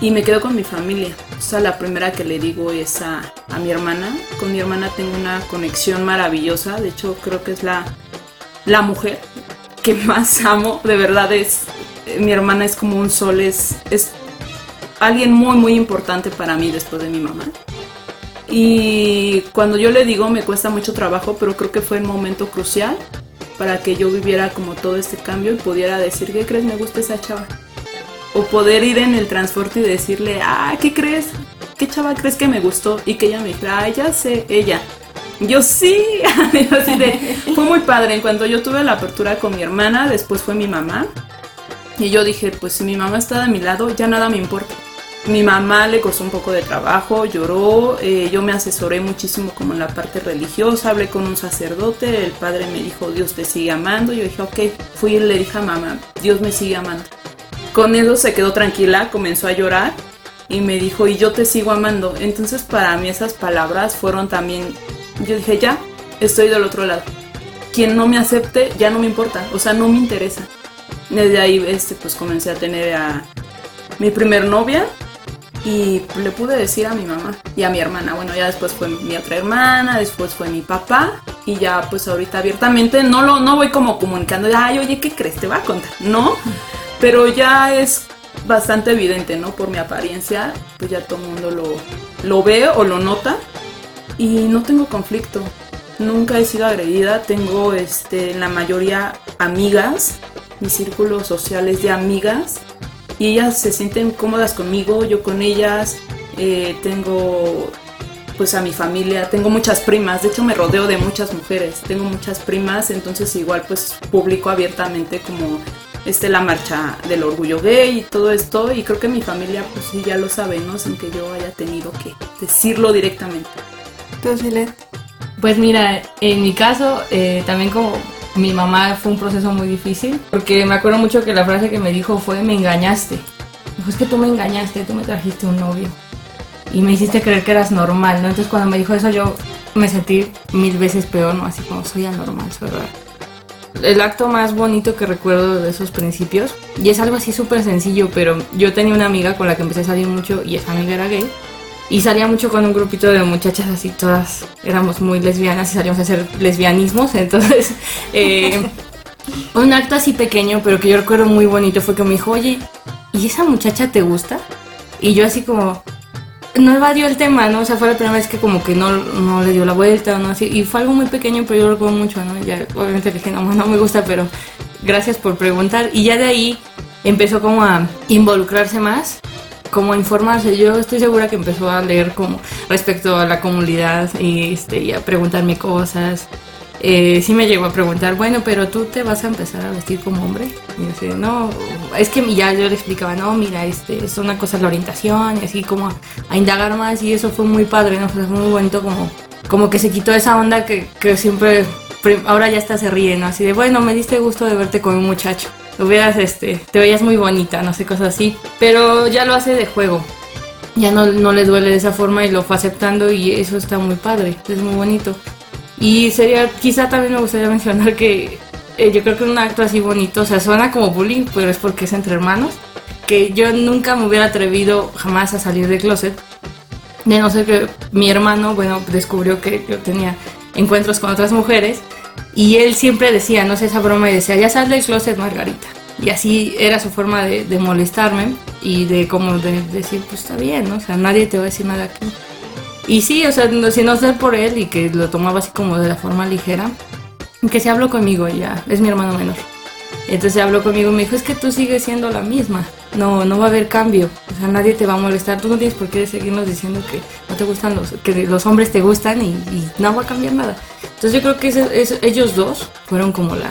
y me quedo con mi familia. O sea, la primera que le digo es a, a, mi hermana. Con mi hermana tengo una conexión maravillosa. De hecho, creo que es la, la mujer que más amo. De verdad es, mi hermana es como un sol, es, es alguien muy, muy importante para mí después de mi mamá. Y cuando yo le digo me cuesta mucho trabajo, pero creo que fue el momento crucial para que yo viviera como todo este cambio y pudiera decir, ¿qué crees? Me gusta esa chava o poder ir en el transporte y decirle, ah, ¿qué crees? ¿Qué chava crees que me gustó? Y que ella me dijera, ah, ya sé, ella. Yo sí, así de, fue muy padre. En cuanto yo tuve la apertura con mi hermana, después fue mi mamá. Y yo dije, pues si mi mamá está de mi lado, ya nada me importa. Mi mamá le costó un poco de trabajo, lloró, eh, yo me asesoré muchísimo como en la parte religiosa, hablé con un sacerdote, el padre me dijo, Dios te sigue amando, yo dije, ok, fui y le dije a mamá, Dios me sigue amando. Con eso se quedó tranquila, comenzó a llorar y me dijo, y yo te sigo amando. Entonces para mí esas palabras fueron también, yo dije, ya, estoy del otro lado. Quien no me acepte, ya no me importa, o sea, no me interesa. Desde ahí, este, pues comencé a tener a mi primer novia y le pude decir a mi mamá y a mi hermana. Bueno, ya después fue mi otra hermana, después fue mi papá y ya pues ahorita abiertamente no lo no voy como comunicando, ay, oye, ¿qué crees? Te va a contar. No, pero ya es bastante evidente, ¿no? Por mi apariencia, pues ya todo el mundo lo, lo ve o lo nota. Y no tengo conflicto. Nunca he sido agredida. Tengo este, la mayoría amigas. Mi círculo social es de amigas. Y ellas se sienten cómodas conmigo, yo con ellas. Eh, tengo pues a mi familia, tengo muchas primas, de hecho me rodeo de muchas mujeres, tengo muchas primas, entonces igual pues publico abiertamente como este, la marcha del orgullo gay y todo esto. Y creo que mi familia, pues sí, ya lo sabe, ¿no? Sin que yo haya tenido que decirlo directamente. Entonces, Pues mira, en mi caso, eh, también como mi mamá fue un proceso muy difícil, porque me acuerdo mucho que la frase que me dijo fue, me engañaste. Dijo, es que tú me engañaste, tú me trajiste un novio. Y me hiciste creer que eras normal, ¿no? Entonces cuando me dijo eso yo me sentí mil veces peor, ¿no? Así como soy anormal, soy rara el acto más bonito que recuerdo de esos principios. Y es algo así súper sencillo, pero yo tenía una amiga con la que empecé a salir mucho y esa amiga era gay. Y salía mucho con un grupito de muchachas así, todas éramos muy lesbianas y salíamos a hacer lesbianismos. Entonces, eh, un acto así pequeño, pero que yo recuerdo muy bonito, fue que me dijo, oye, ¿y esa muchacha te gusta? Y yo así como, no evadió el tema, ¿no? O sea, fue la primera vez que como que no, no le dio la vuelta, ¿no? Así, y fue algo muy pequeño, pero yo recuerdo mucho, ¿no? Ya, obviamente dije, no, no me gusta, pero gracias por preguntar. Y ya de ahí empezó como a involucrarse más, como a informarse. Yo estoy segura que empezó a leer como respecto a la comunidad y, este, y a preguntarme cosas eh, sí me llegó a preguntar, bueno, pero tú te vas a empezar a vestir como hombre. Y yo no, es que ya yo le explicaba, no, mira, este, es una cosa la orientación y así como a, indagar más y eso fue muy padre, ¿no? Fue muy bonito como, como que se quitó esa onda que, que siempre, ahora ya está se ríe, ¿no? Así de, bueno, me diste gusto de verte con un muchacho. Hubieras, este, te veías muy bonita, no sé, cosas así. Pero ya lo hace de juego. Ya no, no le duele de esa forma y lo fue aceptando y eso está muy padre, es muy bonito. Y sería, quizá también me gustaría mencionar que eh, yo creo que un acto así bonito, o sea, suena como bullying, pero es porque es entre hermanos, que yo nunca me hubiera atrevido jamás a salir del closet, de no ser que mi hermano, bueno, descubrió que yo tenía encuentros con otras mujeres, y él siempre decía, no sé, esa broma, y decía, ya sal del closet, Margarita. Y así era su forma de, de molestarme. y de como de decir, pues está bien, ¿no? O sea, nadie te va a decir nada aquí. Y sí, o sea, si no ser por él y que lo tomaba así como de la forma ligera, que se habló conmigo ya, es mi hermano menor. Entonces habló conmigo y me dijo, es que tú sigues siendo la misma, no, no va a haber cambio, o sea, nadie te va a molestar, tú no tienes por qué seguirnos diciendo que no te gustan los, que los hombres te gustan y, y no va a cambiar nada. Entonces yo creo que ese- ese- ellos dos fueron como la,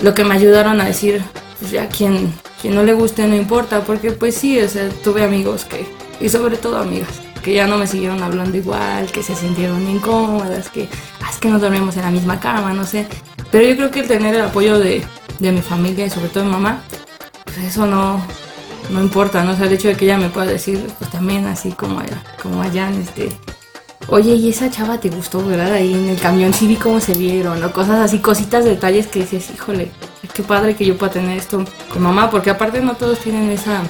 lo que me ayudaron a decir, pues ya quien, quien no le guste no importa, porque pues sí, o sea, tuve amigos que, y sobre todo amigas, que ya no me siguieron hablando igual, que se sintieron incómodas, que "Ah, es que no dormimos en la misma cama, no sé. Pero yo creo que el tener el apoyo de, de mi familia y sobre todo de mi mamá, pues eso no, no importa, ¿no? O sea, el hecho de que ella me pueda decir, pues también así como, a- como allá, este, oye, y esa chava te gustó, ¿verdad? Ahí en el camión sí vi cómo se vieron, o cosas así, cositas, detalles que dices, híjole, qué padre que yo pueda tener esto con mamá, porque aparte no todos tienen esa,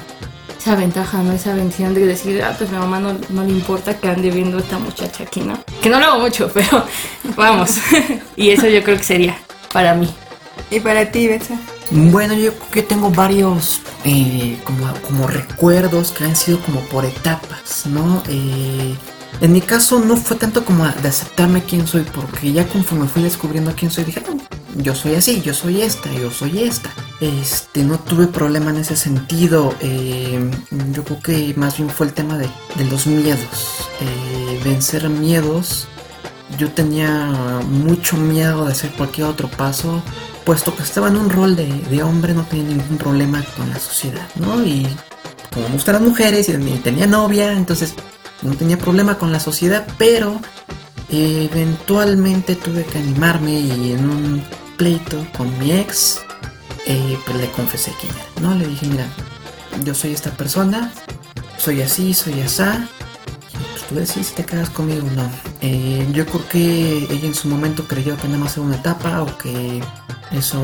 esa ventaja, ¿no? Esa bendición de decir, ah, pues a mi mamá no, no le importa que ande viendo esta muchacha aquí, ¿no? Que no lo hago mucho, pero vamos. y eso yo creo que sería para mí. ¿Y para ti, Betsa? Bueno, yo creo que tengo varios eh, como, como recuerdos que han sido como por etapas, ¿no? Eh, en mi caso no fue tanto como de aceptarme quién soy, porque ya conforme fui descubriendo quién soy, dije, "Ah, yo soy así, yo soy esta, yo soy esta. Este, no tuve problema en ese sentido. eh, yo creo que más bien fue el tema de, de los miedos. eh, vencer miedos. Yo tenía mucho miedo de hacer cualquier otro paso puesto que estaba en un rol de, de hombre, no tenía ningún problema con la sociedad, ¿no? Y como me gustan las mujeres y tenía novia, entonces no tenía problema con la sociedad, pero eventualmente tuve que animarme y en un pleito con mi ex, eh, pues le confesé quién era, ¿no? Le dije, mira, yo soy esta persona, soy así, soy asá, pues decides si te quedas conmigo no. Eh, yo creo que ella en su momento creyó que nada más era una etapa o que eso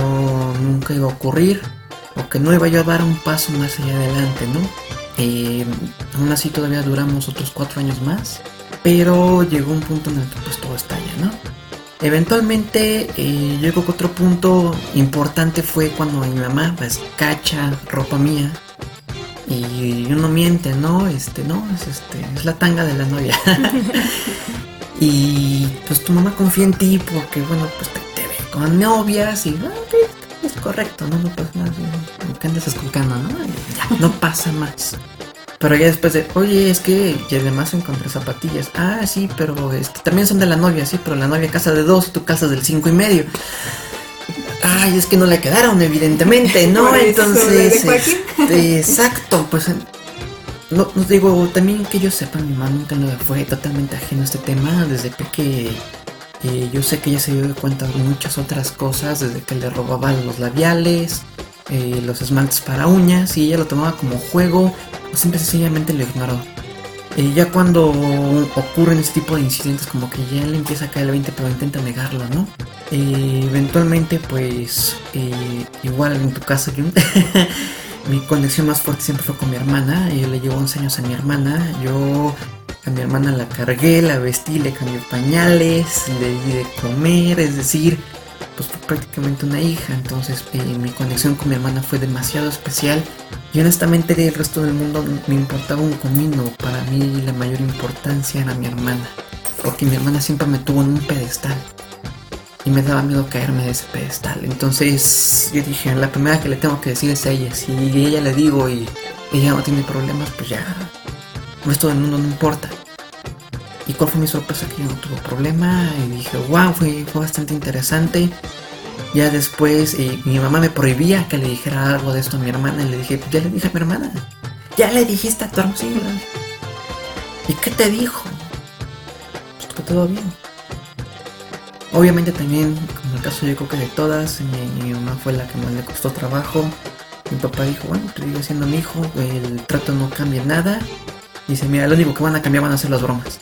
nunca iba a ocurrir o que no iba a dar un paso más allá adelante, ¿no? Eh, aún así todavía duramos otros cuatro años más, pero llegó un punto en el que pues todo estalla, ¿no? Eventualmente, eh, que otro punto importante fue cuando mi mamá pues cacha ropa mía y uno miente, ¿no? Este, no, es este, es la tanga de la novia. y pues tu mamá confía en ti porque, bueno, pues te, te ve con novias y es correcto, no, no pasa nada, que andas esculcando, ¿no? Y ya, no pasa más. Pero ya después de, oye, es que y además encontré zapatillas. Ah, sí, pero este, también son de la novia, sí, pero la novia casa de dos tú casas del cinco y medio. Ay, es que no le quedaron, evidentemente, ¿no? Entonces, este, exacto, pues no, no digo, también que yo sepa, mi mamá nunca no fue totalmente ajeno a este tema. Desde que eh, yo sé que ella se dio cuenta de muchas otras cosas, desde que le robaba los labiales, eh, los esmaltes para uñas, y ella lo tomaba como juego, o simple sencillamente lo ignoró. Eh, ya cuando ocurren este tipo de incidentes, como que ya le empieza a caer el 20, pero intenta negarlo, ¿no? Eh, eventualmente, pues, eh, igual en tu caso, mi conexión más fuerte siempre fue con mi hermana. Yo le llevo 11 años a mi hermana. Yo a mi hermana la cargué, la vestí, le cambié pañales, le di de comer, es decir, pues fue prácticamente una hija. Entonces eh, mi conexión con mi hermana fue demasiado especial. Y honestamente del resto del mundo me importaba un comino. Para mí la mayor importancia era mi hermana. Porque mi hermana siempre me tuvo en un pedestal. Y me daba miedo caerme de ese pedestal. Entonces yo dije, la primera que le tengo que decir es a ella. Si ella le digo y ella no tiene problemas, pues ya. Resto del mundo no importa. ¿Y cuál fue mi sorpresa? Que yo no tuve problema. Y dije, wow, fue, fue bastante interesante. Ya después eh, mi mamá me prohibía que le dijera algo de esto a mi hermana. Y le dije, ya le dije a mi hermana. Ya le dijiste a tu hermana. ¿Y qué te dijo? Pues todo bien. Obviamente también, como el caso yo creo que de todas, mi, mamá fue la que más le costó trabajo. Mi papá dijo, bueno, tú sigues siendo mi hijo, el trato no cambia nada. Dice, mira, lo único que van a cambiar van a ser las bromas.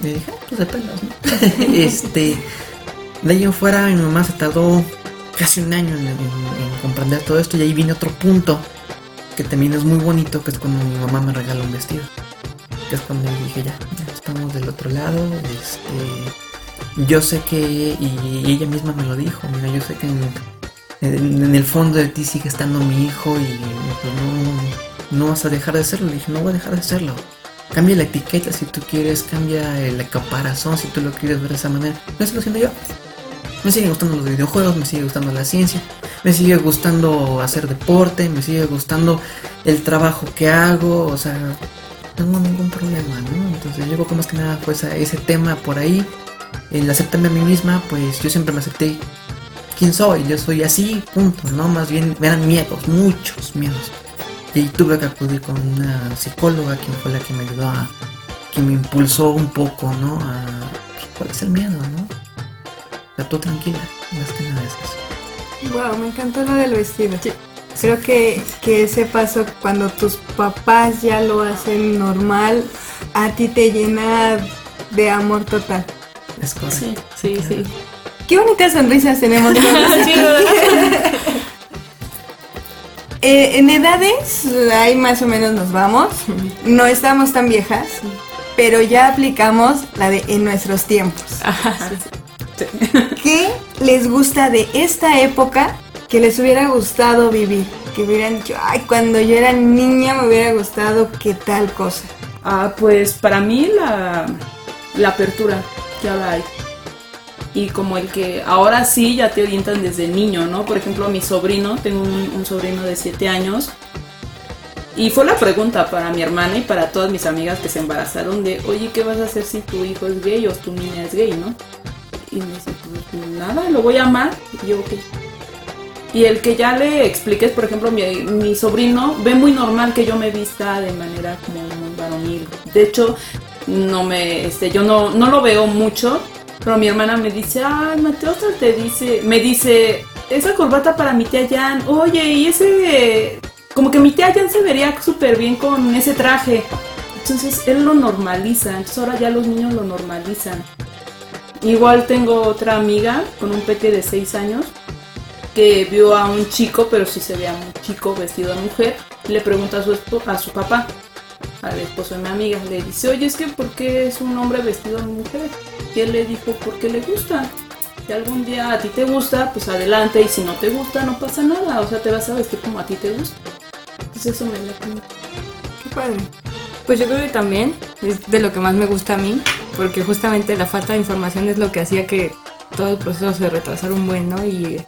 Y dije, ah, pues de pelos, ¿no? este, de ahí en fuera mi mamá se tardó casi un año en, en- en comprender todo esto y ahí viene otro punto que también es muy bonito, que es cuando mi mamá me regala un vestido. Que es cuando dije, ya, ya estamos del otro lado, este, yo sé que, y ella misma me lo dijo, mira, yo sé que en, el fondo de ti sigue estando mi hijo y pues, no, no vas a dejar de hacerlo. Le dije, no voy a dejar de hacerlo. Cambia la etiqueta si tú quieres, cambia el caparazón si tú lo quieres ver de esa manera. No estoy haciendo yo. Me siguen gustando los videojuegos, me sigue gustando la ciencia, me sigue gustando hacer deporte, me sigue gustando el trabajo que hago, o sea, no tengo ningún problema, ¿no? Entonces yo creo que más que nada fue esa- ese tema por ahí, el aceptarme a mí misma, pues yo siempre me acepté quién soy, yo soy así, punto, ¿no? Más bien eran miedos, muchos miedos. Y tuve que acudir con una psicóloga, quien fue la que me ayudó a, que me impulsó un poco, ¿no? A, pues, ¿cuál es el miedo, no? Sea, tú tranquila, más que nada es eso. Wow, me encantó lo del vestido. Creo que, que ese paso cuando tus papás ya lo hacen normal, a ti te llena de amor total. Es correcto. Sí, sí, sí. Qué bonitas sonrisas tenemos. Eh, en edades, ahí más o menos nos vamos. No estamos tan viejas, pero ya aplicamos la de en nuestros tiempos. ¿Qué les gusta de esta época que les hubiera gustado vivir? Que hubieran dicho, ay, cuando yo era niña me hubiera gustado que tal cosa. Ah, pues para mí la, la apertura Y como el que ahora sí ya te orientan desde niño, ¿no? Por ejemplo, mi sobrino, tengo un, un sobrino de 7 años. Y fue la pregunta para mi hermana y para todas mis amigas que se embarazaron de, oye, ¿qué vas a hacer si tu hijo es gay o tu niña es gay, no? Y me dice, pues nada, lo voy a amar. Y yo, ok. Y el que ya le expliques, por ejemplo, mi, mi sobrino ve muy normal que yo me vista de manera como muy varonil. De hecho, no me, este, yo no, no lo veo mucho, pero mi hermana me dice, ay, Mateo te dice, me dice, esa corbata para mi tía Jan, oye, y ese, como que mi tía Jan se vería súper bien con ese traje. Entonces él lo normaliza, entonces ahora ya los niños lo normalizan. Igual tengo otra amiga con un peque de 6 años que vio a un chico, pero sí se veía muy chico vestido de mujer, y le pregunta a su, a su papá, al esposo de mi amiga, le dice, oye, es que ¿por qué es un hombre vestido de mujer? Y él le dijo, porque le gusta. Si algún día a ti te gusta, pues adelante, y si no te gusta, no pasa nada, o sea, te vas a vestir como a ti te gusta. Entonces eso me late. Qué padre. Pues yo creo que también es de lo que más me gusta a mí, porque justamente la falta de información es lo que hacía que todo el proceso se retrasara un buen, ¿no? Y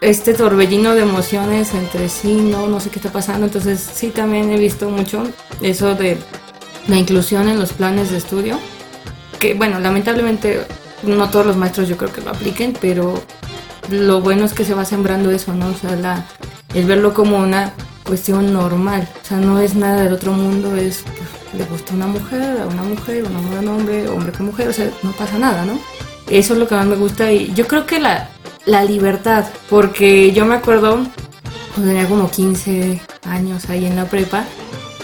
este torbellino de emociones entre sí, no, no sé qué está pasando, entonces sí también he visto mucho eso de la inclusión en los planes de estudio, que bueno, lamentablemente no todos los maestros yo creo que lo apliquen, pero lo bueno es que se va sembrando eso, ¿no? O sea, la, el verlo como una cuestión normal, o sea, no es nada del otro mundo, es, pues, le gusta una mujer, a una mujer, un hombre a un hombre, hombre con mujer, o sea, no pasa nada, ¿no? Eso es lo que más me gusta y yo creo que la, la libertad, porque yo me acuerdo, cuando tenía como 15 años ahí en la prepa,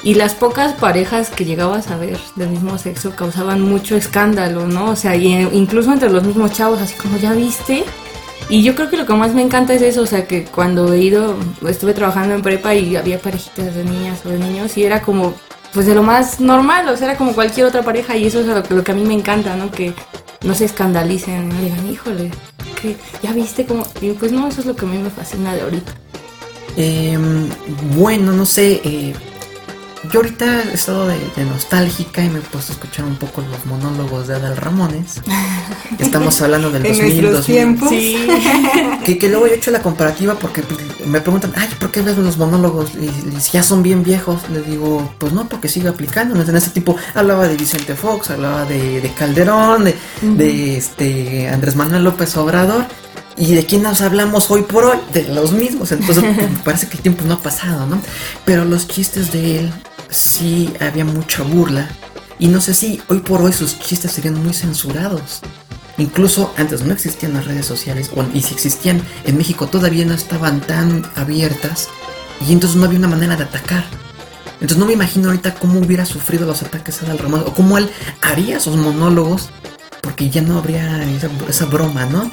y las pocas parejas que llegabas a ver del mismo sexo causaban mucho escándalo, ¿no? O sea, incluso entre los mismos chavos, así como, ¿ya viste? Y yo creo que lo que más me encanta es eso, o sea, que cuando he ido, estuve trabajando en prepa y había parejitas de niñas o de niños y era como, pues de lo más normal, o sea, era como cualquier otra pareja y eso es lo, que- lo que a mí me encanta, ¿no? Que no se escandalicen, no digan, híjole, que ya viste como, y pues no, eso es lo que a mí me fascina de ahorita. Em, bueno, no sé. eh, yo ahorita he estado de, de nostálgica y me he puesto a escuchar un poco los monólogos de Adal Ramones. Estamos hablando del En 2000, nuestros 2000. tiempos. Sí. Que, que luego yo he hecho la comparativa porque me preguntan, ay, ¿por qué ves los monólogos? Y, y si ya son bien viejos. Le digo, pues no, porque sigue aplicando. En ese tipo hablaba de Vicente Fox, hablaba de, de Calderón, de, de este Andrés Manuel López Obrador. ¿Y de quién nos hablamos hoy por hoy? De los mismos. Entonces me parece que el tiempo no ha pasado, ¿no? Pero los chistes de él sí había mucha burla. Y no sé si hoy por hoy sus chistes serían muy censurados. Incluso antes no existían las redes sociales, y si existían en México todavía no estaban tan abiertas, y entonces no había una manera de atacar. Entonces no me imagino ahorita cómo hubiera sufrido los ataques a Adal Ramón, o cómo él haría sus monólogos, porque ya no habría esa, esa broma, ¿no?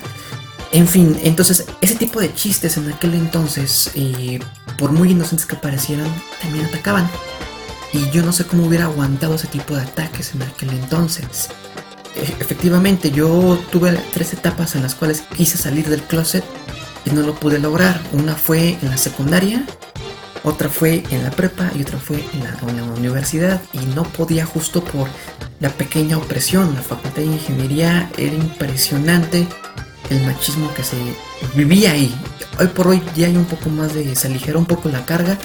En fin, entonces ese tipo de chistes en aquel entonces, eh, por muy inocentes que parecieran, también atacaban. Y yo no sé cómo hubiera aguantado ese tipo de ataques en aquel entonces. E- Efectivamente, yo tuve tres etapas en las cuales quise salir del closet y no lo pude lograr. Una fue en la secundaria, otra fue en la prepa y otra fue en la, en la universidad y no podía justo por la pequeña opresión. La facultad de ingeniería era impresionante el machismo que se vivía ahí. Hoy por hoy ya hay un poco más de, se aligeró un poco la carga.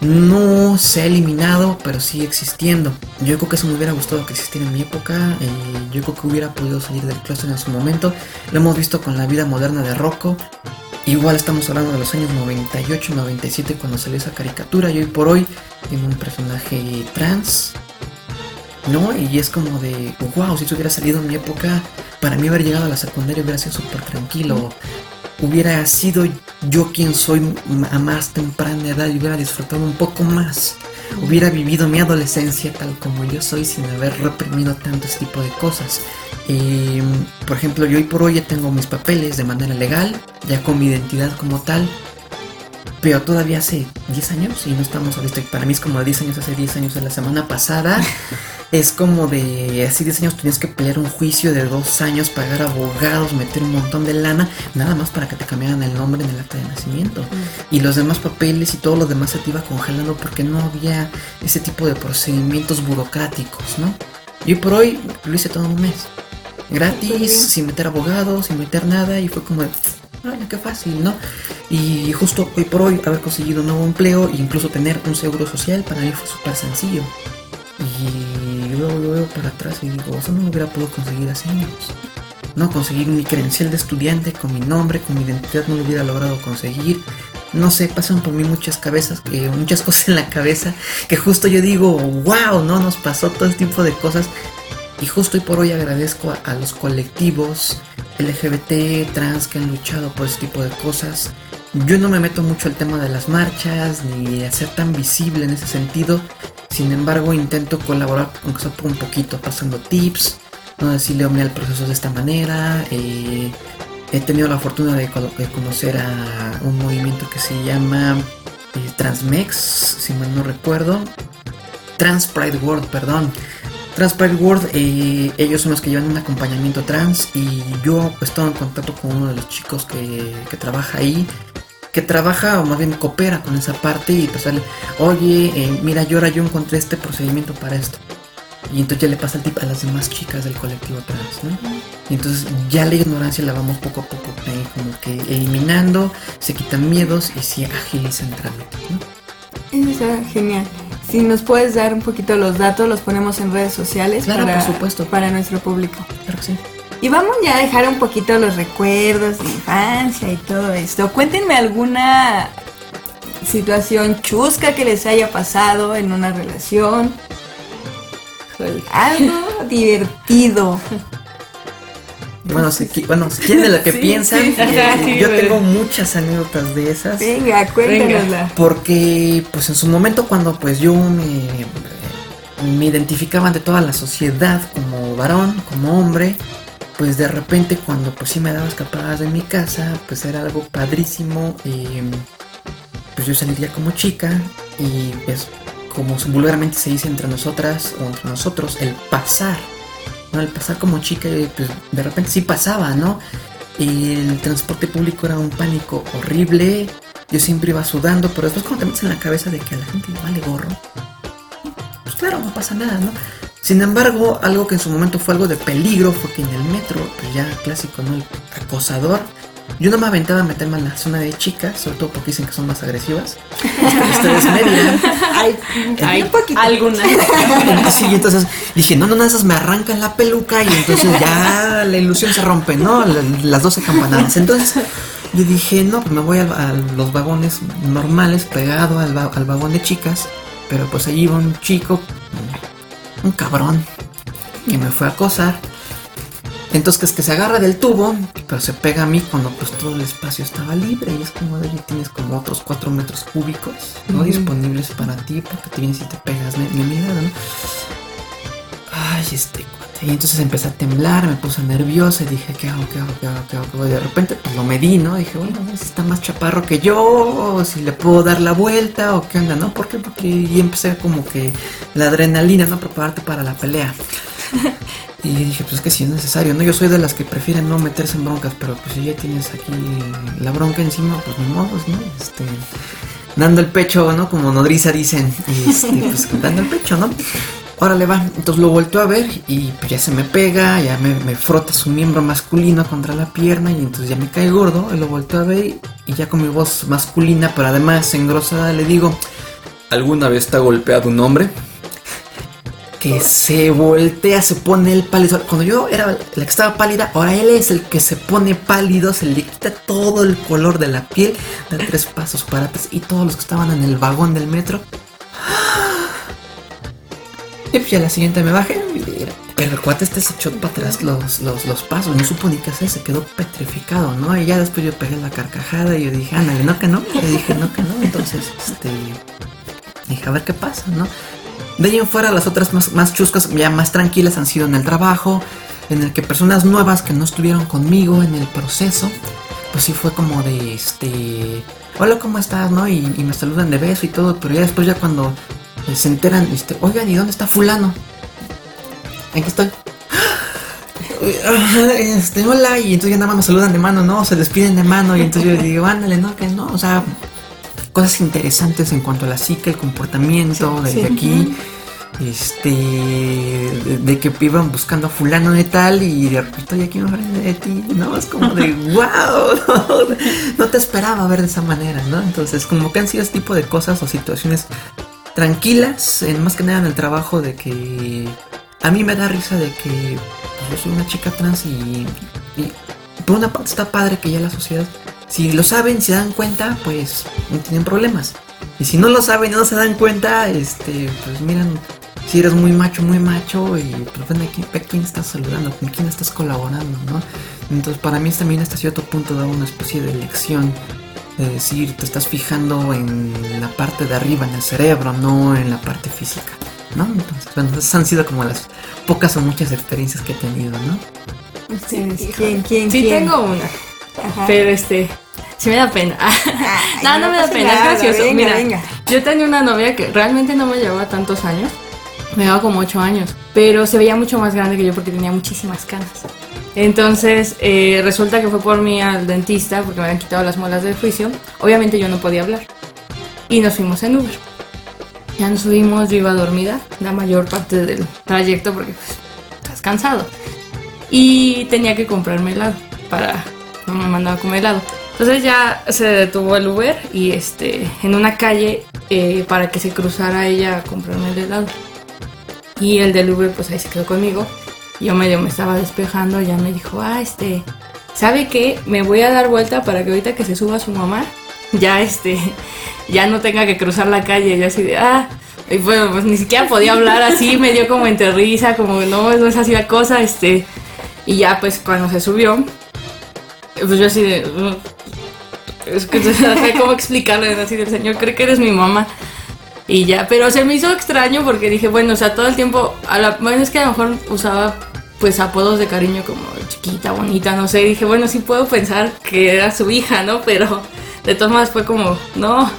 No se ha eliminado, pero sigue existiendo. Yo creo que eso me hubiera gustado que existiera en mi época. yo creo que hubiera podido salir del closet en su momento. Lo hemos visto con la vida moderna de Rocco. Igual estamos hablando de los años 98, 97 cuando salió esa caricatura. Y hoy por hoy tiene un personaje trans. ¿No? Y es como de, wow, si eso hubiera salido en mi época, para mí haber llegado a la secundaria hubiera sido súper tranquilo. Hubiera sido yo quien soy a más temprana edad y hubiera disfrutado un poco más. Hubiera vivido mi adolescencia tal como yo soy sin haber reprimido tanto ese tipo de cosas. Eh, por ejemplo, yo hoy por hoy tengo mis papeles de manera legal, ya con mi identidad como tal, pero todavía hace 10 años y no estamos ahorita. Para mí es como de 10 años, hace 10 años, en la semana pasada. es como de así 10 años tenías que pelear un juicio de 2 años, pagar abogados, meter un montón de lana, nada más para que te cambiaran el nombre en el acta de nacimiento. Y los demás papeles y todo lo demás se te iba congelando porque no había ese tipo de procedimientos burocráticos, ¿no? Y hoy por hoy lo hice todo un mes. Gratis, sin meter abogados, sin meter nada, y fue como de, "Ay, qué fácil, ¿no? Y justo hoy por hoy haber conseguido un nuevo empleo e incluso tener un seguro social para mí fue súper sencillo. Y luego lo veo para atrás y digo, eso no lo hubiera podido conseguir hace años. No conseguir mi credencial de estudiante con mi nombre, con mi identidad, no lo hubiera logrado conseguir. No sé, pasan por mí muchas cabezas, que muchas cosas en la cabeza, que justo yo digo, wow, no nos pasó todo este tipo de cosas. Y justo hoy por hoy agradezco a, los colectivos LGBT, trans que han luchado por ese tipo de cosas. Yo no me meto mucho al tema de las marchas ni a ser tan visible en ese sentido. Sin embargo, intento colaborar, aunque sea por un poquito, pasando tips, no decirle hombre al proceso de esta manera. eh, he tenido la fortuna de conocer a un movimiento que se llama eh, Transmex, si mal no recuerdo. Trans Pride World, perdón. Trans Pride World, eh, ellos son los que llevan un acompañamiento trans y yo he estado en contacto con uno de los chicos que, que trabaja ahí, que trabaja o más bien coopera con esa parte y pues sale, oye, eh, mira, yo ahora yo encontré este procedimiento para esto. Y entonces ya le pasa el tip a las demás chicas del colectivo trans, ¿no? Y entonces ya la ignorancia la vamos poco a poco eh, como que eliminando, se quitan miedos y se agilizan trámites, ¿no? Eso está genial. Si nos puedes dar un poquito los datos, los ponemos en redes sociales Claro, para, por supuesto. para nuestro público. Claro que sí. Y vamos ya a dejar un poquito los recuerdos de infancia y todo esto. Cuéntenme alguna situación chusca que les haya pasado en una relación. Algo divertido. Bueno, si, bueno, si quieren de lo que Sí, piensan, sí. eh, sí, yo tengo muchas anécdotas de esas. Venga, cuéntanosla. Porque, pues en su momento cuando pues yo me, me identificaba ante toda la sociedad como varón, como hombre, pues de repente cuando pues sí me daba escapadas de mi casa, pues era algo padrísimo. Y pues yo saliría como chica y pues como vulgarmente se dice entre nosotras o entre nosotros, el pasar. El pasar como chica, pues de repente sí pasaba, ¿no? El transporte público era un pánico horrible. Yo siempre iba sudando, pero después cuando te metes en la cabeza de que a la gente le vale gorro, pues claro, no pasa nada, ¿no? Sin embargo, algo que en su momento fue algo de peligro fue que en el metro, pues ya clásico, ¿no? El acosador. Yo no me aventaba a meterme en la zona de chicas, sobre todo porque dicen que son más agresivas. Ustedes me dirán. Ay, Hay poquito. algunas. Sí, entonces dije, no, no, no, esas me arrancan la peluca y entonces ya la ilusión se rompe, ¿no? La- Las 12 campanadas. Entonces yo dije, no, pues me voy a, los vagones normales, pegado al, al vagón de chicas, pero pues allí iba un chico, un cabrón, que me fue a acosar. Entonces que es que se agarra del tubo, pero se pega a mí cuando pues todo el espacio estaba libre y es como de oye, tienes como otros 4 metros cúbicos no disponibles para ti porque te vienes y te pegas de, de mi lado, ¿no? Ay, este cuate. Y entonces empecé a temblar, me puse nerviosa y dije, ¿qué hago? ¿Qué hago? ¿Qué hago? ¿Qué hago? Y de repente pues, lo medí, ¿no? Dije, bueno, si está más chaparro que yo, o si le puedo dar la vuelta, o qué onda, ¿no? ¿Por qué? Porque y empecé como que la adrenalina, ¿no? Prepararte para la pelea. Y dije, pues es que si es necesario, ¿no? Yo soy de las que prefieren no meterse en broncas, pero pues si ya tienes aquí la bronca encima, pues ni modos, ¿no? Este, dando el pecho, ¿no? Como nodriza dicen, y este, pues dando el pecho, ¿no? Órale, va. Entonces lo vuelto a ver y pues ya se me pega, ya me, me frota su miembro masculino contra la pierna y entonces ya me cae gordo. Y lo vuelto a ver y, y ya con mi voz masculina, pero además engrosada, le digo, ¿alguna vez te ha golpeado un hombre? Que se voltea, se pone el pálido. Cuando yo era la que estaba pálida, ahora él es el que se pone pálido, se le quita todo el color de la piel, da tres pasos para atrás y todos los que estaban en el vagón del metro y pues la siguiente me bajé. Pero el cuate este se echó para atrás los, los, los pasos, no supo ni qué hacer, se quedó petrificado, ¿no? Y ya después yo pegué la carcajada y yo dije, ándale, no que no. Y dije, no que no. Entonces, este. Dije, a ver qué pasa, ¿no? De ahí en fuera, las otras más, más chuscas, ya más tranquilas, han sido en el trabajo, en el que personas nuevas que no estuvieron conmigo en el proceso, pues sí fue como de este. Hola, ¿cómo estás? ¿No? Y, me saludan de beso y todo, pero ya después, ya cuando eh, se enteran, este, oigan, ¿y dónde está Fulano? Aquí estoy. Este, hola, y entonces ya nada más me saludan de mano, ¿no? Se despiden de mano, y entonces yo digo, ándale, no, que no, o sea, cosas interesantes en cuanto a la psique, el comportamiento de, Sí. de aquí, este, de, de que iban buscando a fulano de tal y de repente estoy aquí enfrente de ti, ¿no? Es como de, wow, no te esperaba ver de esa manera, ¿no? Entonces, como que han sido este tipo de cosas o situaciones tranquilas, en más que nada en el trabajo de que a mí me da risa de que pues, yo soy una chica trans y, y por una parte está padre que ya la sociedad, si lo saben, se dan cuenta, pues no tienen problemas. Y si no lo saben y no se dan cuenta, este, pues miran, si eres muy macho, muy macho, y pues ven aquí, a quién estás saludando, con quién estás colaborando, ¿no? Entonces para mí también hasta cierto punto da una especie de lección de decir, te estás fijando en la parte de arriba, en el cerebro, no en la parte física, ¿no? Entonces, bueno, esas han sido como las pocas o muchas experiencias que he tenido, ¿no? Sí, ¿Quién, quién, Sí, quién? tengo una. Ajá. Pero este. Sí me da pena. no, no, me da pena, nada, es gracioso. venga, Mira, venga. yo tenía una novia que realmente no me llevaba tantos años. Me llevaba como 8 años. Pero se veía mucho más grande que yo porque tenía muchísimas canas. Entonces, eh, resulta que fue por mí al dentista porque me habían quitado las muelas del juicio. Obviamente yo no podía hablar. Y nos fuimos en Uber. Ya nos subimos, yo iba dormida la mayor parte del trayecto porque pues, estás cansado. Y tenía que comprarme helado para... Me mandaba a comer helado. Entonces ya se detuvo el Uber y este en una calle eh, para que se cruzara ella a comprarme el helado. Y el del Uber pues ahí se quedó conmigo. Yo medio me estaba despejando, ya me dijo, ah, este, ¿sabe qué? Me voy a dar vuelta para que ahorita que se suba su mamá, ya este, ya no tenga que cruzar la calle. Yo así de, ah, y bueno, pues ni siquiera podía hablar así, me dio como entre risa, como no, no es así la cosa, este. Y ya pues cuando se subió, pues yo así de, es que no sé cómo explicarle, así del señor, cree que eres mi mamá. Y ya, pero se me hizo extraño porque dije, bueno, o sea, todo el tiempo, a la, bueno, es que a lo mejor usaba pues apodos de cariño como chiquita, bonita, no sé, dije, bueno, sí puedo pensar que era su hija, ¿no? Pero de todas maneras fue como, no.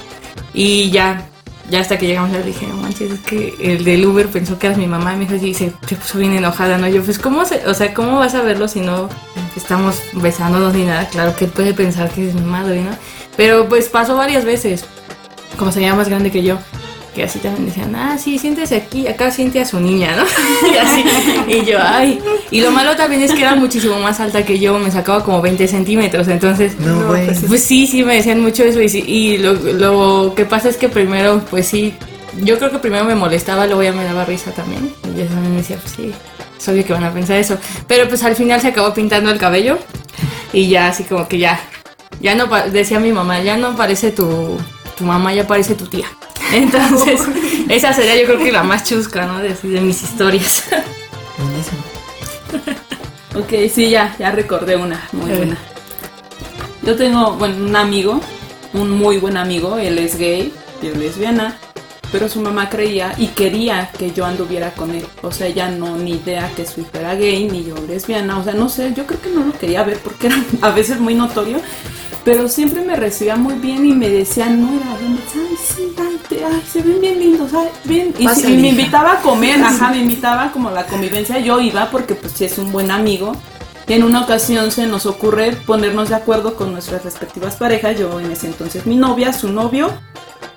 Y ya, ya hasta que llegamos le dije, no manches, es que el del Uber pensó que eras mi mamá y me dijo, y se, puso bien enojada, ¿no? Yo, pues, ¿cómo se, o sea, cómo vas a verlo si no estamos besándonos ni nada? Claro que él puede pensar que es mi madre, ¿no? Pero pues pasó varias veces, como se llama más grande que yo, que así también decían, ah, sí, siéntese aquí, acá siente a su niña, ¿no? y así, y yo, ay. Y lo malo también es que era muchísimo más alta que yo, me sacaba como 20 centímetros, entonces, No, güey. pues, pues sí, sí, me decían mucho eso, y, sí, y lo, lo que pasa es que primero, pues sí, yo creo que primero me molestaba, luego ya me daba risa también, y yo también me decía, pues sí, es obvio que van a pensar eso, pero pues al final se acabó pintando el cabello, y ya así como que ya, ya no, pa- decía mi mamá, ya no parece tu, tu mamá, ya parece tu tía. Entonces, esa sería yo creo que la más chusca, ¿no? De, de mis historias. Ok, sí, ya, ya recordé una muy ver. buena. Yo tengo, bueno, un amigo, un muy buen amigo, él es gay, yo lesbiana, pero su mamá creía y quería que yo anduviera con él. O sea, ella no ni idea que su hijo era gay, ni yo lesbiana, o sea, no sé, yo creo que no lo quería ver porque era a veces muy notorio. Pero siempre me recibía muy bien y me decían, no, era, ay, sí, ay, te- ay, se ven bien lindos, ay, bien. Y, si- me invitaba a comer, ajá, me invitaba como a la convivencia, yo iba porque pues sí es un buen amigo. Y en una ocasión se nos ocurre ponernos de acuerdo con nuestras respectivas parejas, yo en ese entonces mi novia, su novio,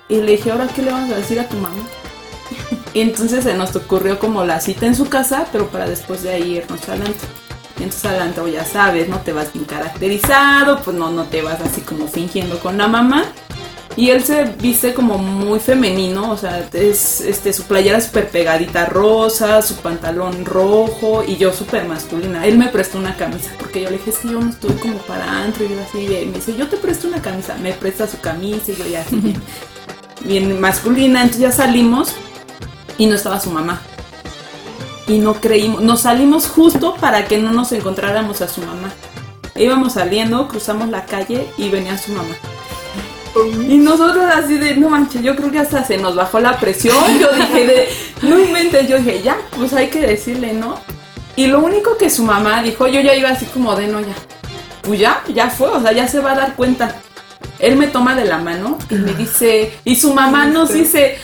y le dije, ahora qué le vamos a decir a tu mamá. Y entonces se nos ocurrió como la cita en su casa, pero para después de ahí irnos. Y entonces al antro ya sabes, no te vas bien caracterizado, pues no, no te vas así como fingiendo con la mamá. Y él se viste como muy femenino, o sea, es, este, su playera súper pegadita rosa, su pantalón rojo y yo súper masculina. Él me prestó una camisa porque yo le dije, es que yo no estoy como para antro y yo así, y me dice, yo te presto una camisa, me presta su camisa y yo ya así bien, bien masculina. Entonces ya salimos y no estaba su mamá. Y no creímos, nos salimos justo para que no nos encontráramos a su mamá. Íbamos saliendo, cruzamos la calle y venía su mamá. Y nosotros así de, no manches, yo creo que hasta se nos bajó la presión. Yo dije, de, no inventes, yo dije, ya, pues hay que decirle, ¿no? Y lo único que su mamá dijo, yo ya iba así como de, no, ya. Pues ya, ya fue, o sea, ya se va a dar cuenta. Él me toma de la mano y me dice, y su mamá nos dice,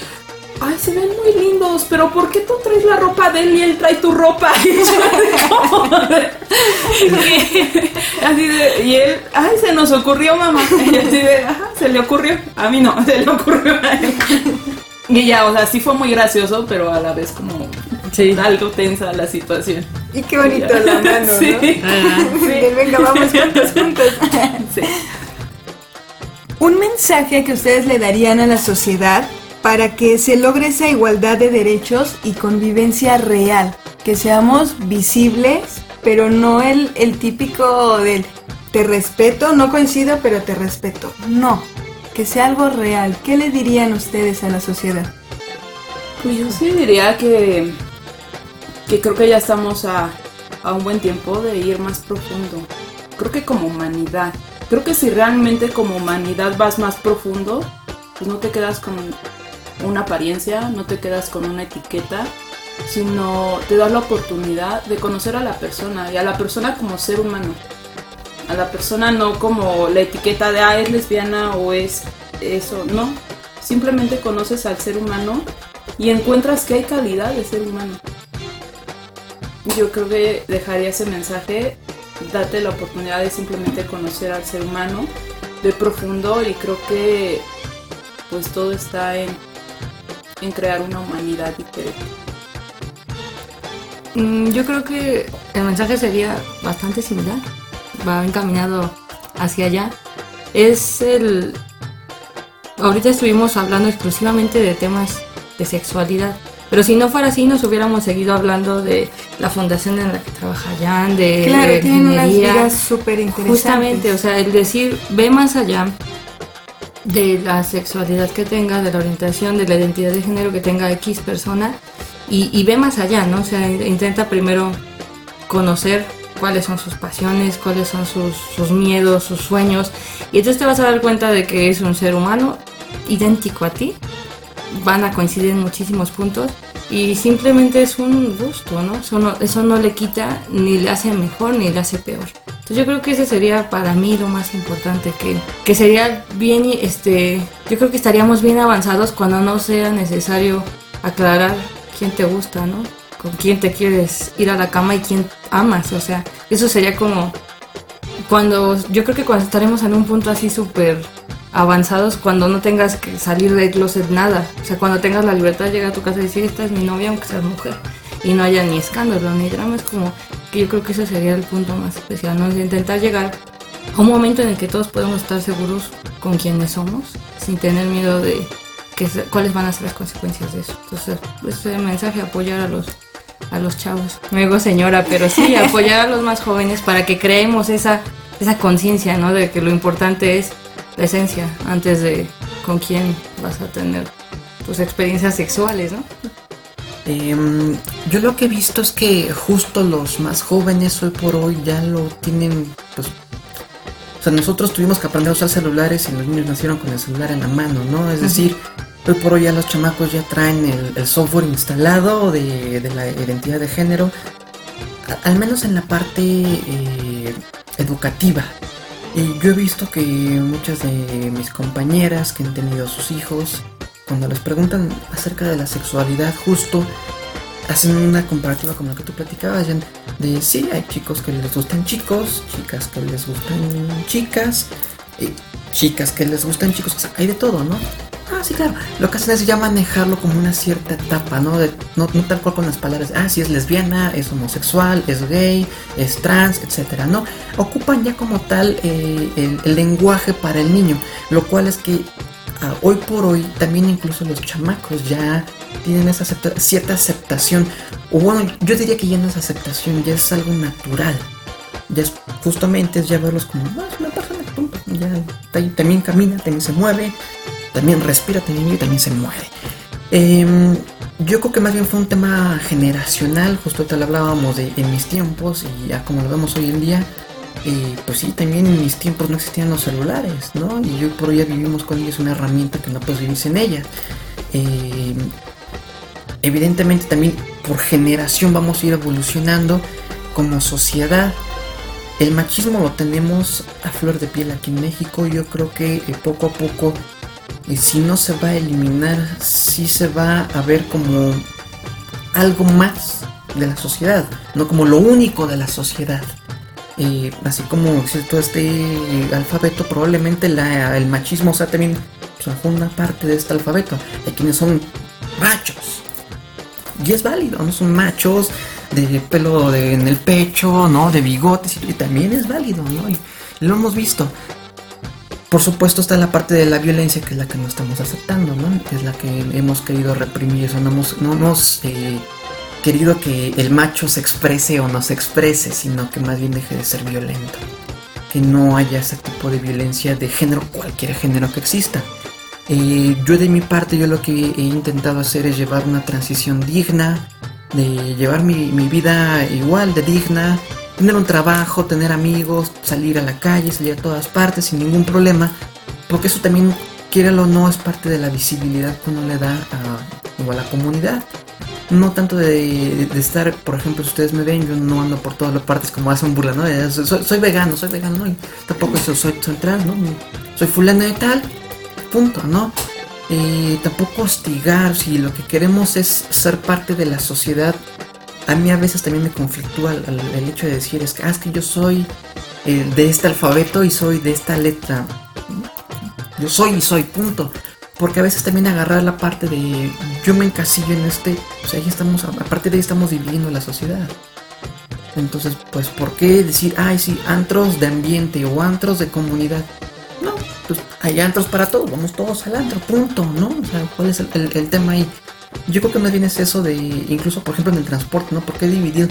ay, se ven muy lindos, pero ¿por qué tú traes la ropa de él y él trae tu ropa? Y yo. Y así de, y él, ay, se nos ocurrió, mamá. Y así de, ajá, se le ocurrió. A mí no, se le ocurrió a él. Y ya, o sea, sí fue muy gracioso, pero a la vez como algo tensa la situación. Y qué bonito la mano, ¿no? Sí. Venga, vamos juntos, juntos. Sí. Un mensaje que ustedes le darían a la sociedad para que se logre esa igualdad de derechos y convivencia real. Que seamos visibles, pero no el, el típico del te respeto, no coincido, pero te respeto. No, que sea algo real. ¿Qué le dirían ustedes a la sociedad? Pues yo sí diría que, que creo que ya estamos a, a un buen tiempo de ir más profundo. Creo que como humanidad. Creo que si realmente como humanidad vas más profundo, pues no te quedas con una apariencia, no te quedas con una etiqueta, sino te das la oportunidad de conocer a la persona y a la persona como ser humano. A la persona no como la etiqueta de, ah, es lesbiana o es eso, no. Simplemente conoces al ser humano y encuentras que hay calidad de ser humano. Yo creo que dejaría ese mensaje, date la oportunidad de simplemente conocer al ser humano de profundo y creo que pues todo está en, en crear una humanidad diferente. Mm, Yo creo que el mensaje sería bastante similar, va encaminado hacia allá. Es el... Ahorita estuvimos hablando exclusivamente de temas de sexualidad, pero si no fuera así nos hubiéramos seguido hablando de la fundación en la que trabaja Jan, de Claro, tienen unas vidas súper interesantes. Justamente, o sea, el decir, ve más allá de la sexualidad que tenga, de la orientación, de la identidad de género que tenga X persona y, y ve más allá, ¿no? O sea, in- intenta primero conocer cuáles son sus pasiones, cuáles son sus, miedos, sus sueños y entonces te vas a dar cuenta de que es un ser humano idéntico a ti, van a coincidir en muchísimos puntos y simplemente es un gusto, no, eso no le quita ni le hace mejor ni le hace peor. Yo creo que ese sería para mí lo más importante, que, que sería bien, este, yo creo que estaríamos bien avanzados cuando no sea necesario aclarar quién te gusta, ¿no? Con quién te quieres ir a la cama y quién amas, o sea, eso sería como cuando, yo creo que cuando estaremos en un punto así súper avanzados, cuando no tengas que salir del closet nada, o sea, cuando tengas la libertad de llegar a tu casa y decir, esta es mi novia aunque seas mujer, y no haya ni escándalo ni drama, es como que yo creo que ese sería el punto más especial, ¿no? De intentar llegar a un momento en el que todos podemos estar seguros con quienes somos, sin tener miedo de que cuáles van a ser las consecuencias de eso. Entonces, pues el mensaje apoyar a los a los chavos. Me digo señora, pero sí, apoyar a los más jóvenes para que creemos esa esa conciencia, ¿no? De que lo importante es la esencia antes de con quién vas a tener tus experiencias sexuales, ¿no? Em, yo lo que he visto es que justo los más jóvenes hoy por hoy ya lo tienen, pues, o sea, nosotros tuvimos que aprender a usar celulares y los niños nacieron con el celular en la mano, ¿no? Es decir, hoy por hoy ya los chamacos ya traen el, el software instalado de, de la identidad de género, a- al menos en la parte eh, educativa. Y yo he visto que muchas de mis compañeras que han tenido sus hijos, cuando les preguntan acerca de la sexualidad, justo hacen una comparativa como la que tú platicabas, de sí, hay chicos que les gustan chicos, chicas que les gustan chicas, y chicas que les gustan chicos, hay de todo, ¿no? Ah, sí, claro. Lo que hacen es ya manejarlo como una cierta etapa, ¿no? De, no, tal cual con las palabras, ah, sí es lesbiana, es homosexual, es gay, es trans, etcétera, ¿no? Ocupan ya como tal eh, el, lenguaje para el niño, lo cual es que ah, hoy por hoy también incluso los chamacos ya tienen esa cierta aceptación, o bueno, yo diría que ya no es aceptación, ya es algo natural. Ya es justamente es ya verlos como, no, es una persona, ya también camina, también se mueve, también respira, también y también se muere. Em, yo creo que más bien fue un tema generacional, justo te lo hablábamos de en mis tiempos y ya como lo vemos hoy en día, eh, pues sí, también en mis tiempos no existían los celulares, ¿no? Y hoy por hoy ya vivimos con ellos una herramienta que no puedes vivir sin ella. Em, evidentemente también por generación vamos a ir evolucionando como sociedad. El machismo lo tenemos a flor de piel aquí en México. Yo creo que eh, poco a poco y si no se va a eliminar, sí se va a ver como algo más de la sociedad, no como lo único de la sociedad. Eh, así como existe este alfabeto, probablemente el machismo sea también pues, una parte de este alfabeto. Hay quienes son machos. Y es válido, no son machos de pelo en el pecho, ¿no? De bigotes, y, también es válido, ¿no? Y lo hemos visto. Por supuesto está la parte de la violencia que es la que no estamos aceptando, ¿no? Es la que hemos querido reprimir, eso no hemos, no eh, querido que el macho se exprese o no se exprese, sino que más bien deje de ser violento. Que no haya ese tipo de violencia de género, cualquier género que exista. Eh, yo de mi parte, yo lo que he intentado hacer es llevar una transición digna, de llevar mi, mi vida igual de digna, tener un trabajo, tener amigos, salir a la calle, salir a todas partes sin ningún problema, porque eso también, quiere o no, es parte de la visibilidad que uno le da a, a la comunidad. No tanto de, estar, por ejemplo, si ustedes me ven, yo no ando por todas las partes como hacen burla, ¿no? Soy, vegano, soy vegano, ¿no? Tampoco eso, soy central, ¿no? Soy fulano de tal, punto, ¿no? Eh, tampoco hostigar, si lo que queremos es ser parte de la sociedad a mí a veces también me conflictúa el, hecho de decir, es que, ah, que yo soy eh, de este alfabeto y soy de esta letra. Yo soy y soy, punto. Porque a veces también agarrar la parte de yo me encasillo en este, o sea, ahí estamos, aparte de ahí estamos dividiendo la sociedad. Entonces, pues, ¿por qué decir, ay, sí, antros de ambiente o antros de comunidad? No, pues hay antros para todos, vamos todos al antro, punto, ¿no? O sea, ¿cuál es el tema ahí? Yo creo que más bien es eso de, incluso por ejemplo en el transporte, ¿no? ¿Por qué dividir?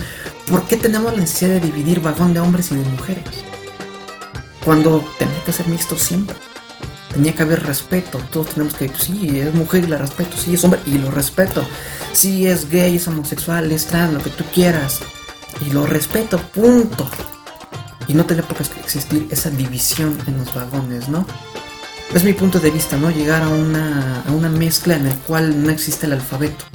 ¿Por qué tenemos la necesidad de dividir vagón de hombres y de mujeres? Cuando tenía que ser mixto siempre. Tenía que haber respeto. Todos tenemos que, pues, sí, es mujer y la respeto. Sí, es hombre y lo respeto. Sí, es gay, es homosexual, es trans, lo que tú quieras. Y lo respeto, punto. Y no tiene por qué existir esa división en los vagones, ¿no? Es mi punto de vista, ¿no? Llegar a una, a una mezcla en la cual no existe el alfabeto.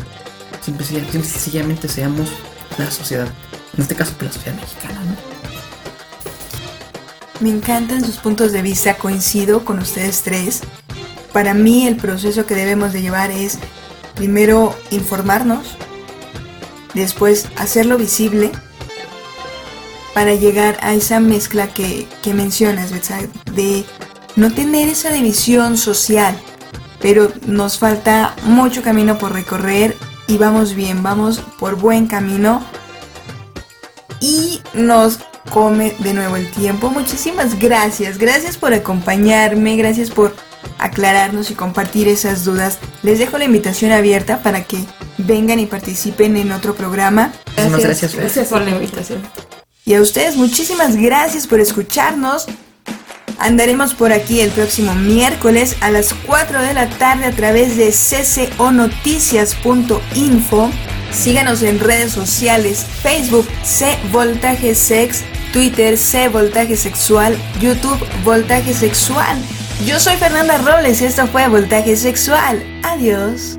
Simple, sencillamente seamos la sociedad. En este caso, pues, la sociedad mexicana, ¿no? Me encantan sus puntos de vista, coincido con ustedes tres. Para mí el proceso que debemos de llevar es primero informarnos, después hacerlo visible para llegar a esa mezcla que, que mencionas, de no tener esa división social, pero nos falta mucho camino por recorrer y vamos bien, vamos por buen camino y nos come de nuevo el tiempo. Muchísimas gracias, gracias por acompañarme, gracias por aclararnos y compartir esas dudas. Les dejo la invitación abierta para que vengan y participen en otro programa. Gracias, gracias, gracias por la invitación. Y a ustedes muchísimas gracias por escucharnos. Andaremos por aquí el próximo miércoles a las 4 de la tarde a través de cconoticias.info. Síganos en redes sociales, Facebook C Voltaje Sex, Twitter C Voltaje Sexual, YouTube Voltaje Sexual. Yo soy Fernanda Robles y esto fue Voltaje Sexual. Adiós.